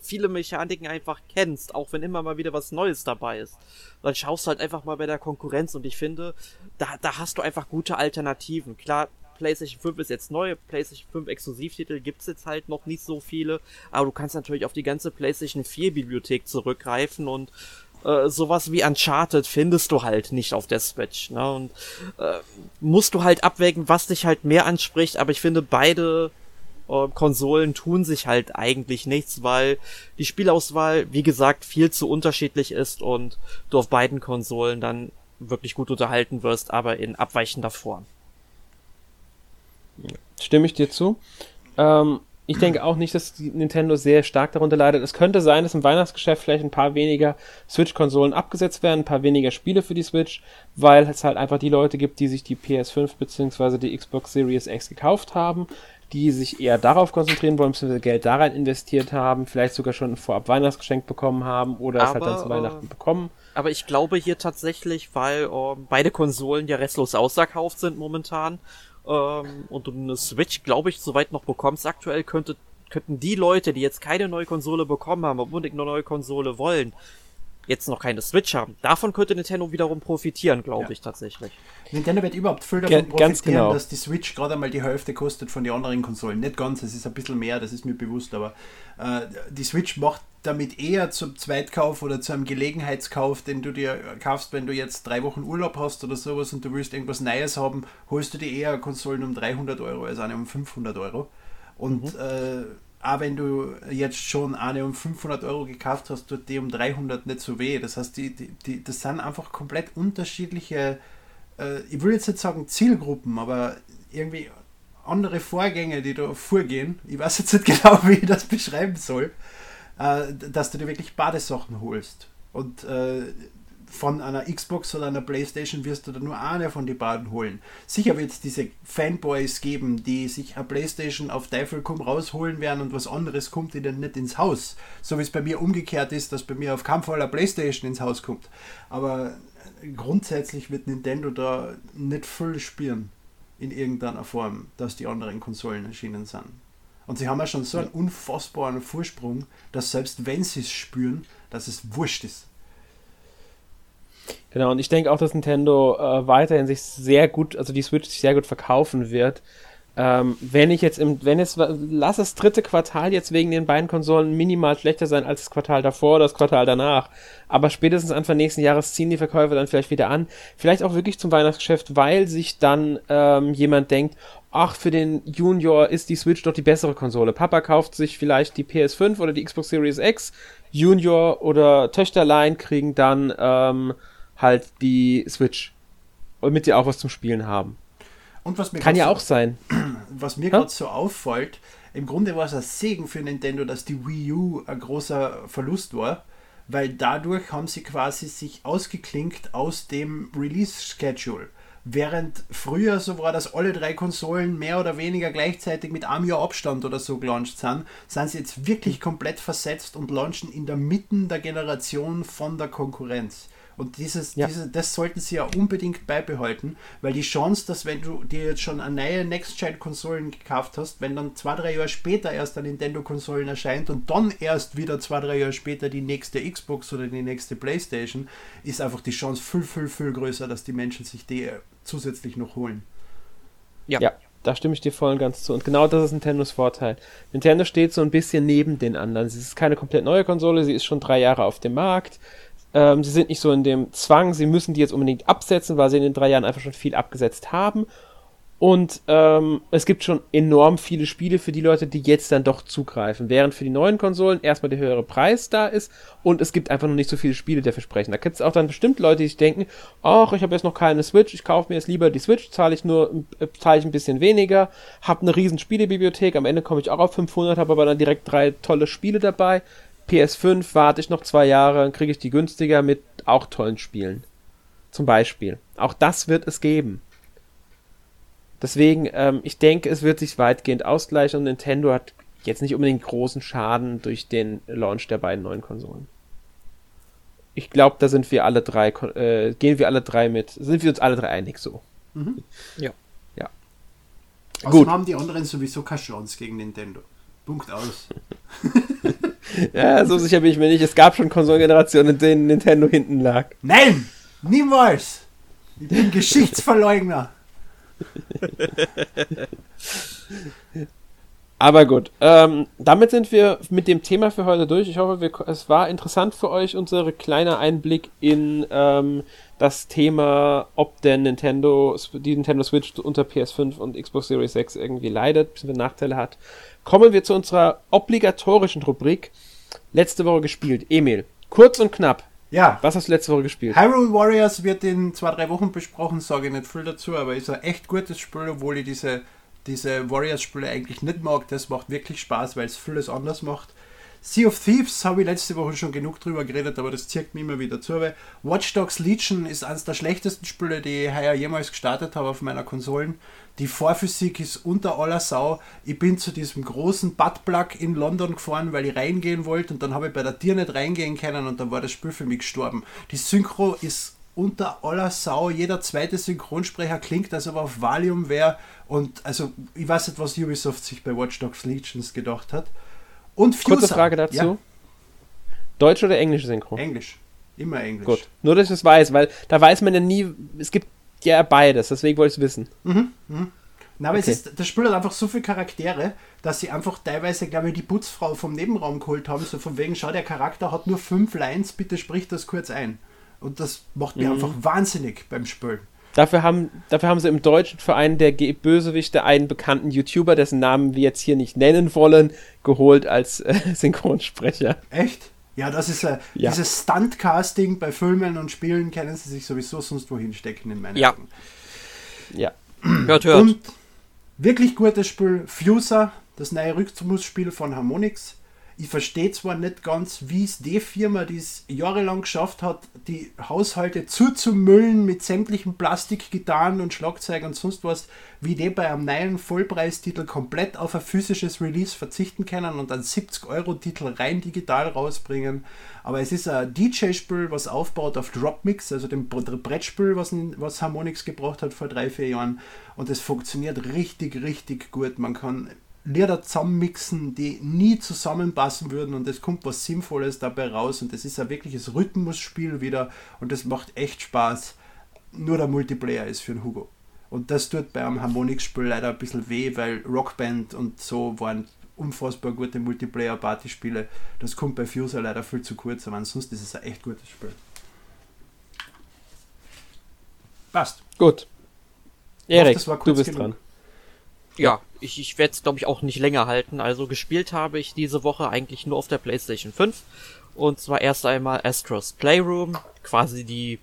viele Mechaniken einfach kennst, auch wenn immer mal wieder was Neues dabei ist. Dann schaust du halt einfach mal bei der Konkurrenz und ich finde, da, da hast du einfach gute Alternativen. Klar, PlayStation 5 ist jetzt neu, PlayStation 5 Exklusivtitel gibt's jetzt halt noch nicht so viele, aber du kannst natürlich auf die ganze PlayStation 4 Bibliothek zurückgreifen und äh, sowas wie Uncharted findest du halt nicht auf der Switch. Ne? Und äh, musst du halt abwägen, was dich halt mehr anspricht, aber ich finde beide äh, Konsolen tun sich halt eigentlich nichts, weil die Spielauswahl, wie gesagt, viel zu unterschiedlich ist und du auf beiden Konsolen dann wirklich gut unterhalten wirst, aber in abweichender Form. Stimme ich dir zu. Ähm, ich denke auch nicht, dass Nintendo sehr stark darunter leidet. Es könnte sein, dass im Weihnachtsgeschäft vielleicht ein paar weniger Switch-Konsolen abgesetzt werden, ein paar weniger Spiele für die Switch, weil es halt einfach die Leute gibt, die sich die PS5 bzw. die Xbox Series X gekauft haben, die sich eher darauf konzentrieren wollen, bzw. Geld da rein investiert haben, vielleicht sogar schon ein vorab Weihnachtsgeschenk bekommen haben oder aber, es halt dann zu Weihnachten äh, bekommen. Aber ich glaube hier tatsächlich, weil äh, beide Konsolen ja restlos ausverkauft sind momentan ähm, und du eine Switch, glaube ich, soweit noch bekommst, aktuell könnte, könnten die Leute, die jetzt keine neue Konsole bekommen haben, unbedingt eine neue Konsole wollen, jetzt noch keine Switch haben. Davon könnte Nintendo wiederum profitieren, glaube ja. ich tatsächlich. Nintendo wird überhaupt viel davon profitieren, genau. dass die Switch gerade einmal die Hälfte kostet von den anderen Konsolen. Nicht ganz, es ist ein bisschen mehr, das ist mir bewusst, aber äh, die Switch macht damit eher zum Zweitkauf oder zu einem Gelegenheitskauf, den du dir kaufst, wenn du jetzt drei Wochen Urlaub hast oder sowas und du willst irgendwas Neues haben, holst du dir eher Konsolen um 300 Euro als eine um 500 Euro. Und mhm. äh, auch wenn du jetzt schon eine um 500 Euro gekauft hast, tut die um 300 nicht so weh. Das heißt, die, die, die, das sind einfach komplett unterschiedliche, äh, ich will jetzt nicht sagen Zielgruppen, aber irgendwie andere Vorgänge, die da vorgehen. Ich weiß jetzt nicht genau, wie ich das beschreiben soll äh, dass du dir wirklich Badesachen holst. Und äh, von einer Xbox oder einer Playstation wirst du da nur eine von den beiden holen. Sicher wird es diese Fanboys geben, die sich eine Playstation auf Teufel komm rausholen werden und was anderes kommt ihnen nicht ins Haus. So wie es bei mir umgekehrt ist, dass bei mir auf keinen Fall eine Playstation ins Haus kommt. Aber grundsätzlich wird Nintendo da nicht voll spüren in irgendeiner Form, dass die anderen Konsolen erschienen sind. Und sie haben ja schon so einen unfassbaren Vorsprung, dass selbst wenn sie es spüren, dass es wurscht ist. Genau, und ich denke auch, dass Nintendo äh, weiterhin sich sehr gut, also die Switch sich sehr gut verkaufen wird. Ähm, wenn ich jetzt im, wenn es, lass das dritte Quartal jetzt wegen den beiden Konsolen minimal schlechter sein als das Quartal davor oder das Quartal danach. Aber spätestens Anfang nächsten Jahres ziehen die Verkäufe dann vielleicht wieder an. Vielleicht auch wirklich zum Weihnachtsgeschäft, weil sich dann ähm, jemand denkt, ach, für den Junior ist die Switch doch die bessere Konsole. Papa kauft sich vielleicht die PS5 oder die Xbox Series X. Junior oder Töchterlein kriegen dann ähm, halt die Switch. Damit die auch was zum Spielen haben. Und was mir Kann ja so, auch sein. Was mir gerade so auffällt, im Grunde war es ein Segen für Nintendo, dass die Wii U ein großer Verlust war, weil dadurch haben sie quasi sich ausgeklinkt aus dem Release-Schedule. Während früher so war, dass alle drei Konsolen mehr oder weniger gleichzeitig mit einem Jahr Abstand oder so gelauncht sind, sind sie jetzt wirklich komplett versetzt und launchen in der Mitte der Generation von der Konkurrenz. Und dieses, ja. diese, das sollten sie ja unbedingt beibehalten, weil die Chance, dass wenn du dir jetzt schon eine neue Next-Gen-Konsolen gekauft hast, wenn dann zwei, drei Jahre später erst eine Nintendo-Konsolen erscheint und dann erst wieder zwei, drei Jahre später die nächste Xbox oder die nächste Playstation, ist einfach die Chance viel, viel, viel größer, dass die Menschen sich die zusätzlich noch holen. Ja. ja. Da stimme ich dir voll und ganz zu. Und genau das ist Nintendos Vorteil. Nintendo steht so ein bisschen neben den anderen. Sie ist keine komplett neue Konsole, sie ist schon drei Jahre auf dem Markt. Ähm, sie sind nicht so in dem Zwang, sie müssen die jetzt unbedingt absetzen, weil sie in den drei Jahren einfach schon viel abgesetzt haben. Und ähm, es gibt schon enorm viele Spiele für die Leute, die jetzt dann doch zugreifen. Während für die neuen Konsolen erstmal der höhere Preis da ist und es gibt einfach noch nicht so viele Spiele, der versprechen. Da gibt es auch dann bestimmt Leute, die sich denken, ach, ich habe jetzt noch keine Switch, ich kaufe mir jetzt lieber die Switch, zahle ich nur, äh, zahle ich ein bisschen weniger, habe eine riesen Spielebibliothek, am Ende komme ich auch auf 500, habe aber dann direkt drei tolle Spiele dabei. PS5 warte ich noch zwei Jahre, dann kriege ich die günstiger mit auch tollen Spielen. Zum Beispiel. Auch das wird es geben. Deswegen, ähm, ich denke, es wird sich weitgehend ausgleichen und Nintendo hat jetzt nicht unbedingt großen Schaden durch den Launch der beiden neuen Konsolen. Ich glaube, da sind wir alle drei, äh, gehen wir alle drei mit, sind wir uns alle drei einig so. Mhm. Ja. Ja. Gut. haben die anderen sowieso keine Chance gegen Nintendo. Punkt aus. ja, so sicher bin ich mir nicht. Es gab schon Konsolengenerationen, in denen Nintendo hinten lag. Nein! Niemals! Ich bin Geschichtsverleugner. Aber gut, ähm, damit sind wir mit dem Thema für heute durch. Ich hoffe, wir, es war interessant für euch, unser kleiner Einblick in ähm, das Thema, ob denn Nintendo, die Nintendo Switch unter PS5 und Xbox Series X irgendwie leidet, bzw. Nachteile hat. Kommen wir zu unserer obligatorischen Rubrik. Letzte Woche gespielt. Emil, kurz und knapp. Ja. Was hast du letzte Woche gespielt? Hyrule Warriors wird in zwei, drei Wochen besprochen, sage ich nicht viel dazu, aber ist ein echt gutes Spiel, obwohl ich diese diese Warriors-Spiele eigentlich nicht mag. Das macht wirklich Spaß, weil es vieles anders macht. Sea of Thieves habe ich letzte Woche schon genug drüber geredet, aber das zirkt mich immer wieder zu. Watch Dogs Legion ist eines der schlechtesten Spiele, die ich heuer jemals gestartet habe auf meiner Konsolen. Die Vorphysik ist unter aller Sau. Ich bin zu diesem großen Buttplug in London gefahren, weil ich reingehen wollte und dann habe ich bei der Tier nicht reingehen können und dann war das Spiel für mich gestorben. Die Synchro ist unter aller Sau. Jeder zweite Synchronsprecher klingt, als ob er auf Valium wäre. Und also, ich weiß nicht, was Ubisoft sich bei Watch Dogs Legions gedacht hat. Und Fuser. Kurze Frage dazu. Ja. Deutsch oder englische Synchro? Englisch. Immer Englisch. Gut. Nur, dass ich es weiß, weil da weiß man ja nie, es gibt ja beides, deswegen wollte ich es wissen. Mhm, mhm. Na, aber okay. es ist, das Spiel hat einfach so viele Charaktere, dass sie einfach teilweise, glaube ich, die Putzfrau vom Nebenraum geholt haben, so von wegen, schau, der Charakter hat nur fünf Lines, bitte sprich das kurz ein. Und das macht mich mhm. einfach wahnsinnig beim Spielen. Dafür haben, dafür haben sie im deutschen Verein der Bösewichte einen bekannten YouTuber, dessen Namen wir jetzt hier nicht nennen wollen, geholt als äh, Synchronsprecher. Echt? Ja, das ist äh, ja. dieses Stuntcasting bei Filmen und Spielen kennen sie sich sowieso sonst wohin stecken in meinen ja. Augen. Ja. Hört, hört. Und wirklich gutes Spiel Fuser, das neue Rückzugsspiel von Harmonix ich verstehe zwar nicht ganz, wie es die Firma, die es jahrelang geschafft hat, die Haushalte zuzumüllen mit sämtlichen Plastikgitarren und Schlagzeug und sonst was, wie die bei einem neuen Vollpreistitel komplett auf ein physisches Release verzichten können und einen 70-Euro-Titel rein digital rausbringen. Aber es ist ein DJ-Spiel, was aufbaut auf Dropmix, also dem Brettspiel, was, was Harmonix gebracht hat vor drei, vier Jahren. Und es funktioniert richtig, richtig gut. Man kann Lieder zusammenmixen, die nie zusammenpassen würden und es kommt was Sinnvolles dabei raus und es ist ein wirkliches Rhythmusspiel wieder und das macht echt Spaß. Nur der Multiplayer ist für den Hugo. Und das tut bei einem Harmonix-Spiel leider ein bisschen weh, weil Rockband und so waren unfassbar gute Multiplayer-Partyspiele. Das kommt bei Fuser leider viel zu kurz, aber ansonsten ist es ein echt gutes Spiel. Passt. Gut. Erik, du bist genug. dran. Ja, ich, ich werde es, glaube ich, auch nicht länger halten. Also gespielt habe ich diese Woche eigentlich nur auf der PlayStation 5. Und zwar erst einmal Astros Playroom, quasi die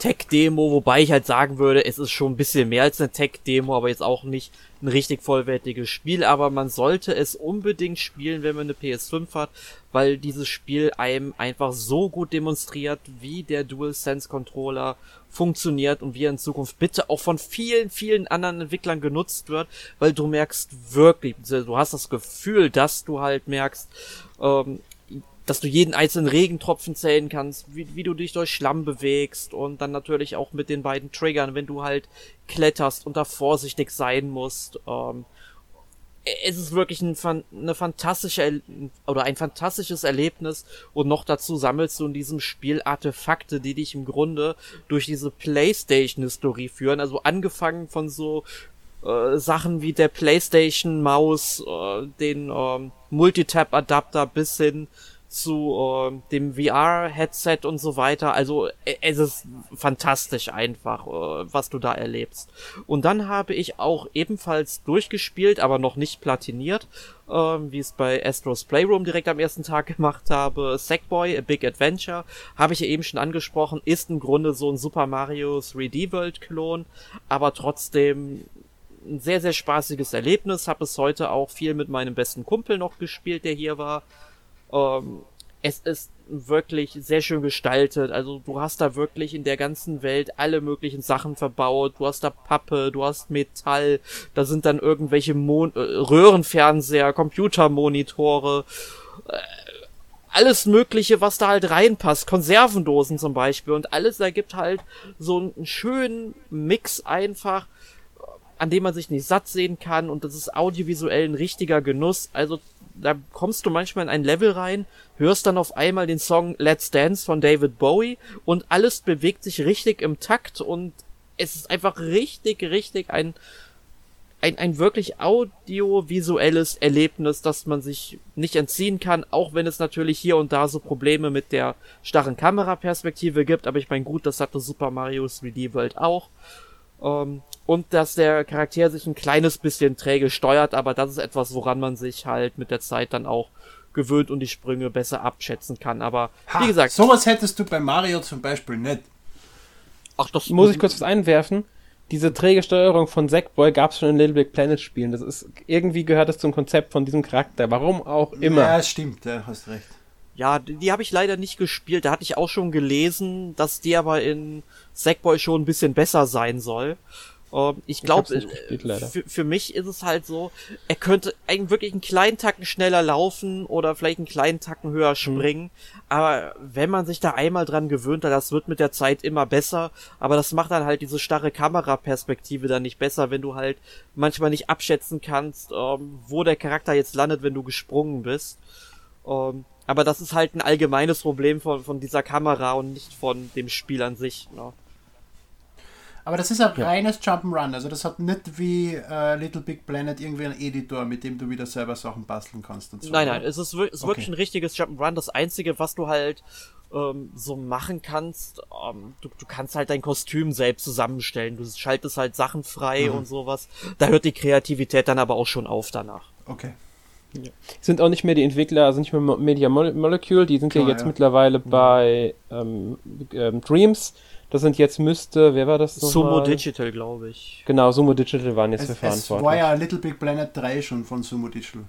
Tech-Demo, wobei ich halt sagen würde, es ist schon ein bisschen mehr als eine Tech-Demo, aber jetzt auch nicht ein richtig vollwertiges Spiel, aber man sollte es unbedingt spielen, wenn man eine PS5 hat, weil dieses Spiel einem einfach so gut demonstriert, wie der DualSense Controller funktioniert und wie er in Zukunft bitte auch von vielen, vielen anderen Entwicklern genutzt wird, weil du merkst wirklich, du hast das Gefühl, dass du halt merkst, ähm, dass du jeden einzelnen Regentropfen zählen kannst, wie, wie du dich durch Schlamm bewegst und dann natürlich auch mit den beiden Triggern, wenn du halt kletterst und da vorsichtig sein musst. Ähm, es ist wirklich ein, eine fantastische oder ein fantastisches Erlebnis und noch dazu sammelst du in diesem Spiel Artefakte, die dich im Grunde durch diese PlayStation-Historie führen. Also angefangen von so äh, Sachen wie der PlayStation Maus, äh, den äh, Multitap-Adapter bis hin zu äh, dem VR-Headset und so weiter. Also e, es ist fantastisch einfach, äh, was du da erlebst. Und dann habe ich auch ebenfalls durchgespielt, aber noch nicht platiniert, äh, wie es bei Astros Playroom direkt am ersten Tag gemacht habe. Sackboy, A Big Adventure, habe ich ja eben schon angesprochen, ist im Grunde so ein Super Mario 3D World-Klon, aber trotzdem ein sehr, sehr spaßiges Erlebnis. Habe es heute auch viel mit meinem besten Kumpel noch gespielt, der hier war. Ähm, es ist wirklich sehr schön gestaltet. Also du hast da wirklich in der ganzen Welt alle möglichen Sachen verbaut. Du hast da Pappe, du hast Metall, da sind dann irgendwelche Mon äh, Röhrenfernseher, Computermonitore, äh, alles Mögliche, was da halt reinpasst. Konservendosen zum Beispiel und alles ergibt halt so einen schönen Mix einfach, an dem man sich nicht satt sehen kann und das ist audiovisuell ein richtiger Genuss. Also da kommst du manchmal in ein Level rein, hörst dann auf einmal den Song Let's Dance von David Bowie und alles bewegt sich richtig im Takt und es ist einfach richtig, richtig ein, ein, ein wirklich audiovisuelles Erlebnis, das man sich nicht entziehen kann, auch wenn es natürlich hier und da so Probleme mit der starren Kameraperspektive gibt, aber ich meine, gut, das hatte Super Mario 3D World auch. Ähm, und dass der Charakter sich ein kleines bisschen träge steuert, aber das ist etwas, woran man sich halt mit der Zeit dann auch gewöhnt und die Sprünge besser abschätzen kann. Aber ha, wie gesagt. Sowas hättest du bei Mario zum Beispiel nicht. Ach, das muss ich kurz was einwerfen. diese träge Steuerung von Sackboy gab es schon in Little Big Planet Spielen. Das ist, irgendwie gehört das zum Konzept von diesem Charakter. Warum auch immer. Ja, stimmt, ja, hast recht. Ja, die, die habe ich leider nicht gespielt. Da hatte ich auch schon gelesen, dass die aber in Sackboy schon ein bisschen besser sein soll. Ähm, ich glaube, für, für mich ist es halt so, er könnte eigentlich wirklich einen kleinen Tacken schneller laufen oder vielleicht einen kleinen Tacken höher mhm. springen. Mhm. Aber wenn man sich da einmal dran gewöhnt hat, das wird mit der Zeit immer besser. Aber das macht dann halt diese starre Kameraperspektive dann nicht besser, wenn du halt manchmal nicht abschätzen kannst, ähm, wo der Charakter jetzt landet, wenn du gesprungen bist. Ähm, aber das ist halt ein allgemeines Problem von, von dieser Kamera und nicht von dem Spiel an sich. Ne? Aber das ist ein ja. reines Jump'n'Run. Also das hat nicht wie äh, Little Big Planet irgendwie einen Editor, mit dem du wieder selber Sachen basteln kannst. So, nein, nein, es ist, es ist okay. wirklich ein richtiges Jump'n'Run. Das Einzige, was du halt ähm, so machen kannst, ähm, du, du kannst halt dein Kostüm selbst zusammenstellen. Du schaltest halt Sachen frei mhm. und sowas. Da hört die Kreativität dann aber auch schon auf danach. Okay. Ja. Sind auch nicht mehr die Entwickler, sind nicht mehr Media Molecule, die sind Klar, ja jetzt ja. mittlerweile mhm. bei ähm, ähm, Dreams das sind jetzt müsste, wer war das Sumo? Digital, glaube ich. Genau, Sumo Digital waren jetzt es, für verantwortlich. Es war ja Little Big Planet 3 schon von Sumo Digital.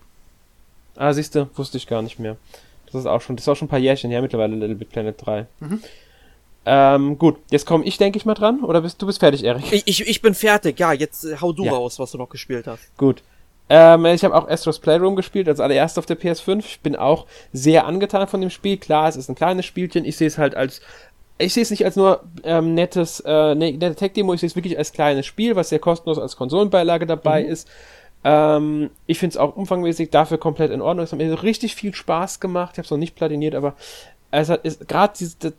Ah, siehst du, wusste ich gar nicht mehr. Das ist auch schon, das ist auch schon ein paar Jährchen her mittlerweile, Little Big Planet 3. Mhm. Ähm, gut, jetzt komme ich, denke ich mal dran, oder bist du bist fertig, Erik? Ich, ich, ich bin fertig, ja, jetzt äh, hau du ja. raus, was du noch gespielt hast. Gut. Ähm, ich habe auch Astros Playroom gespielt, als allererst auf der PS5. Ich bin auch sehr angetan von dem Spiel. Klar, es ist ein kleines Spielchen. Ich sehe es halt als ich sehe es nicht als nur ähm, nettes, äh, ne, nette Tech-Demo, ich sehe es wirklich als kleines Spiel, was sehr kostenlos als Konsolenbeilage dabei mhm. ist. Ähm, ich finde es auch umfangmäßig dafür komplett in Ordnung. Es hat mir richtig viel Spaß gemacht. Ich habe es noch nicht platiniert, aber es hat gerade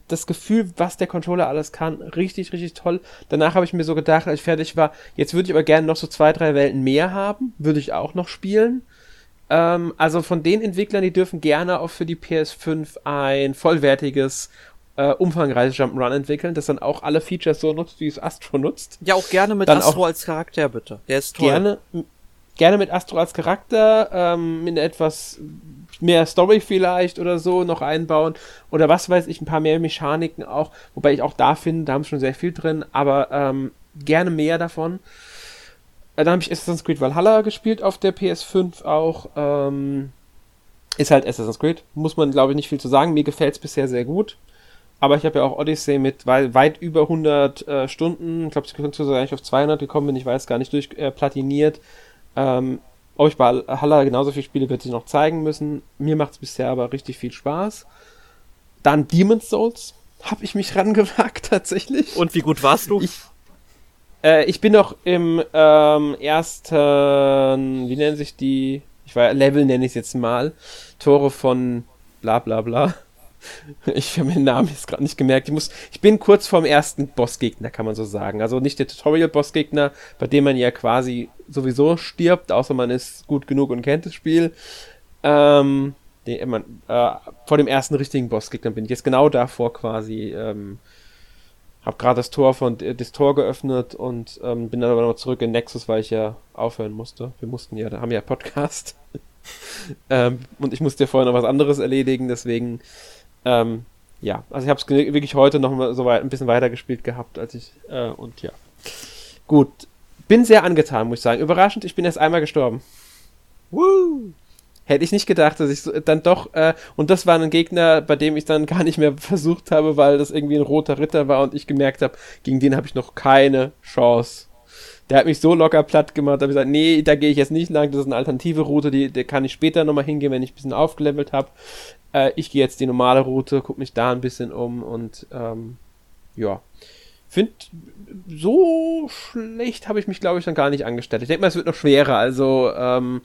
das Gefühl, was der Controller alles kann, richtig, richtig toll. Danach habe ich mir so gedacht, als ich fertig war, jetzt würde ich aber gerne noch so zwei, drei Welten mehr haben. Würde ich auch noch spielen. Ähm, also von den Entwicklern, die dürfen gerne auch für die PS5 ein vollwertiges äh, umfangreiches Jump'n'Run entwickeln, das dann auch alle Features so nutzt, wie es Astro nutzt. Ja, auch gerne mit dann Astro als Charakter, bitte. Der ist toll. Gerne, gerne mit Astro als Charakter, ähm, in etwas mehr Story vielleicht oder so noch einbauen. Oder was weiß ich, ein paar mehr Mechaniken auch. Wobei ich auch da finde, da haben schon sehr viel drin, aber ähm, gerne mehr davon. Äh, dann habe ich Assassin's Creed Valhalla gespielt auf der PS5 auch. Ähm, ist halt Assassin's Creed. Muss man, glaube ich, nicht viel zu sagen. Mir gefällt es bisher sehr gut. Aber ich habe ja auch Odyssey mit weit, über 100 äh, Stunden, ich glaube, es könnte sogar eigentlich auf 200 gekommen bin, ich weiß gar nicht, durchplatiniert. Äh, ähm, ob ich bei Halla genauso viel spiele, wird sich noch zeigen müssen. Mir macht es bisher aber richtig viel Spaß. Dann Demon's Souls habe ich mich rangewagt tatsächlich. Und wie gut warst du? Ich, äh, ich bin noch im ähm, ersten, wie nennen sich die, ich war Level nenne ich es jetzt mal, Tore von bla bla bla. Ich habe mir den Namen jetzt gerade nicht gemerkt. Ich, muss, ich bin kurz vorm ersten Bossgegner, kann man so sagen. Also nicht der Tutorial-Bossgegner, bei dem man ja quasi sowieso stirbt, außer man ist gut genug und kennt das Spiel. Ähm, den, man, äh, vor dem ersten richtigen Bossgegner bin ich jetzt genau davor quasi. Ähm, hab gerade das Tor von äh, das Tor geöffnet und ähm, bin dann aber noch zurück in Nexus, weil ich ja aufhören musste. Wir mussten ja, da haben wir ja Podcast. ähm, und ich musste ja vorher noch was anderes erledigen, deswegen ähm, ja, also ich habe es wirklich heute noch mal so weit, ein bisschen weiter gespielt gehabt, als ich äh, und ja. Gut, bin sehr angetan, muss ich sagen. Überraschend, ich bin erst einmal gestorben. Woo! Hätte ich nicht gedacht, dass ich so, dann doch, äh, und das war ein Gegner, bei dem ich dann gar nicht mehr versucht habe, weil das irgendwie ein roter Ritter war und ich gemerkt habe, gegen den habe ich noch keine Chance. Der hat mich so locker platt gemacht, da habe ich gesagt, nee, da gehe ich jetzt nicht lang, das ist eine alternative Route, die, die kann ich später nochmal hingehen, wenn ich ein bisschen aufgelevelt habe. Äh, ich gehe jetzt die normale Route, gucke mich da ein bisschen um und ähm, ja. Finde, so schlecht habe ich mich, glaube ich, dann gar nicht angestellt. Ich denke mal, es wird noch schwerer. Also, ähm,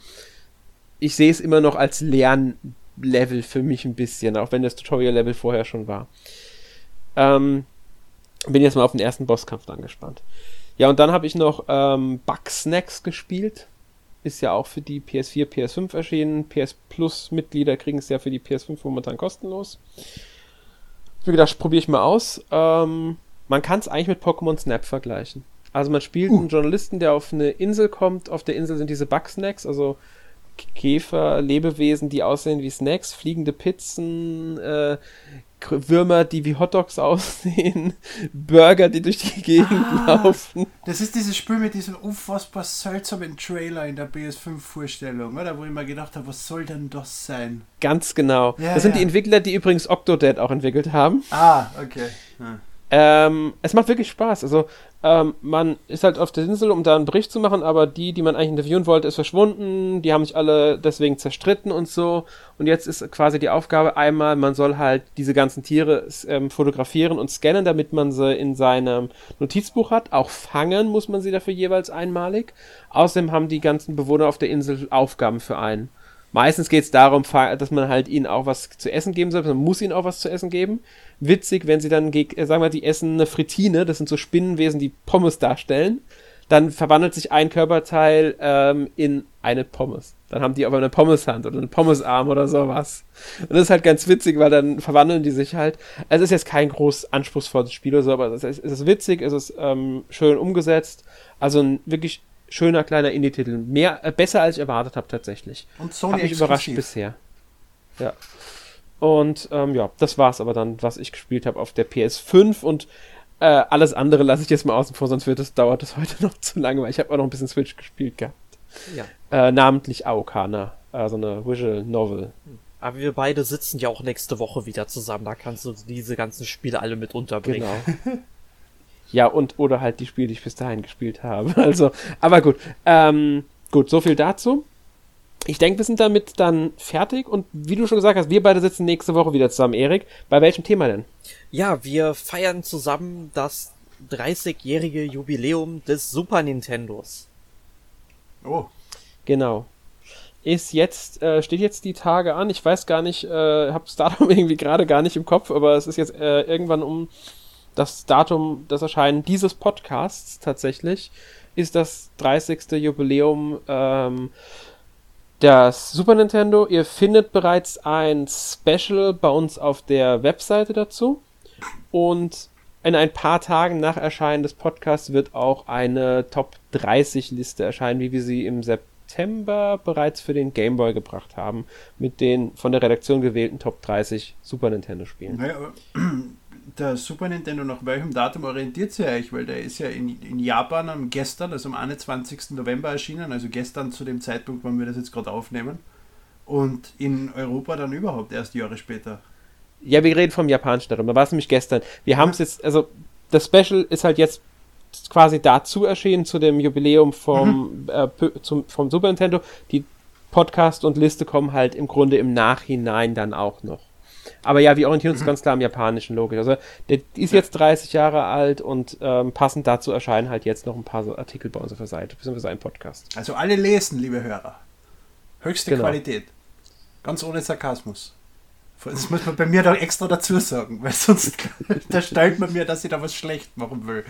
ich sehe es immer noch als Lernlevel für mich ein bisschen, auch wenn das Tutorial-Level vorher schon war. Ähm, bin jetzt mal auf den ersten Bosskampf dann gespannt. Ja, und dann habe ich noch ähm, Bugsnacks gespielt ist ja auch für die PS4, PS5 erschienen. PS Plus Mitglieder kriegen es ja für die PS5 momentan kostenlos. Wie gesagt, probiere ich mal aus. Ähm, man kann es eigentlich mit Pokémon Snap vergleichen. Also man spielt uh. einen Journalisten, der auf eine Insel kommt. Auf der Insel sind diese Bugsnacks, also Käfer, Lebewesen, die aussehen wie Snacks, fliegende Pizzen, äh, Würmer, die wie Hotdogs aussehen, Burger, die durch die Gegend ah, laufen. Das ist dieses Spiel mit diesem unfassbar seltsamen Trailer in der PS5-Vorstellung, oder? Wo ich mir gedacht habe, was soll denn das sein? Ganz genau. Ja, das sind ja. die Entwickler, die übrigens Octodad auch entwickelt haben. Ah, okay. Ja. Ähm, es macht wirklich Spaß. Also, ähm, man ist halt auf der Insel, um da einen Bericht zu machen, aber die, die man eigentlich interviewen wollte, ist verschwunden. Die haben sich alle deswegen zerstritten und so. Und jetzt ist quasi die Aufgabe einmal, man soll halt diese ganzen Tiere ähm, fotografieren und scannen, damit man sie in seinem Notizbuch hat. Auch fangen muss man sie dafür jeweils einmalig. Außerdem haben die ganzen Bewohner auf der Insel Aufgaben für einen. Meistens geht es darum, dass man halt ihnen auch was zu essen geben soll. Man muss ihnen auch was zu essen geben. Witzig, wenn sie dann, äh, sagen wir, die essen eine Fritine, das sind so Spinnenwesen, die Pommes darstellen. Dann verwandelt sich ein Körperteil ähm, in eine Pommes. Dann haben die aber eine Pommeshand oder einen Pommesarm oder sowas. Und das ist halt ganz witzig, weil dann verwandeln die sich halt. Also es ist jetzt kein groß anspruchsvolles Spiel oder so, aber es ist, es ist witzig, es ist ähm, schön umgesetzt. Also ein wirklich schöner kleiner Indie-Titel. Mehr, äh, besser als ich erwartet habe tatsächlich. Und Sony Hat mich überrascht bisher. Ja. Und ähm, ja, das war's aber dann, was ich gespielt habe auf der PS5 und äh, alles andere lasse ich jetzt mal außen vor, sonst wird es dauert das heute noch zu lange, weil ich habe auch noch ein bisschen Switch gespielt gehabt. Ja. Äh, namentlich Aokana, also eine Visual Novel. Aber wir beide sitzen ja auch nächste Woche wieder zusammen, da kannst du diese ganzen Spiele alle mit unterbringen. Genau. Ja, und oder halt die Spiele, die ich bis dahin gespielt habe. Also, aber gut. Ähm, gut, so viel dazu. Ich denke, wir sind damit dann fertig und wie du schon gesagt hast, wir beide sitzen nächste Woche wieder zusammen, Erik. Bei welchem Thema denn? Ja, wir feiern zusammen das 30-jährige Jubiläum des Super Nintendos. Oh. Genau. Ist jetzt, äh, steht jetzt die Tage an. Ich weiß gar nicht, äh, hab's Datum irgendwie gerade gar nicht im Kopf, aber es ist jetzt äh, irgendwann um das Datum, das Erscheinen dieses Podcasts tatsächlich, ist das 30. Jubiläum ähm, das Super Nintendo. Ihr findet bereits ein Special bei uns auf der Webseite dazu. Und in ein paar Tagen nach Erscheinen des Podcasts wird auch eine Top 30 Liste erscheinen, wie wir sie im September bereits für den Game Boy gebracht haben, mit den von der Redaktion gewählten Top 30 Super Nintendo Spielen. Naja, der Super Nintendo nach welchem Datum orientiert sich eigentlich? Weil der ist ja in, in Japan am gestern, also am 21. November erschienen, also gestern zu dem Zeitpunkt, wann wir das jetzt gerade aufnehmen. Und in Europa dann überhaupt erst Jahre später. Ja, wir reden vom japanischen darum. Da war es nämlich gestern. Wir haben es jetzt, also das Special ist halt jetzt quasi dazu erschienen, zu dem Jubiläum vom, mhm. äh, zum, vom Super Nintendo. Die Podcast und Liste kommen halt im Grunde im Nachhinein dann auch noch. Aber ja, wir orientieren uns ganz klar am japanischen logisch. Also der ist jetzt 30 Jahre alt und ähm, passend dazu erscheinen halt jetzt noch ein paar Artikel bei uns auf der Seite, beziehungsweise ein Podcast. Also alle lesen, liebe Hörer. Höchste genau. Qualität. Ganz ohne Sarkasmus. Das muss man bei mir doch extra dazu sagen, weil sonst da stellt man mir, dass ich da was schlecht machen will.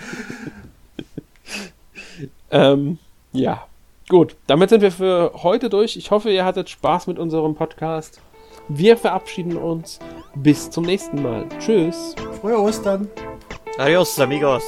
ähm, ja, gut. Damit sind wir für heute durch. Ich hoffe, ihr hattet Spaß mit unserem Podcast. Wir verabschieden uns. Bis zum nächsten Mal. Tschüss. Frohe Ostern. Adios, amigos.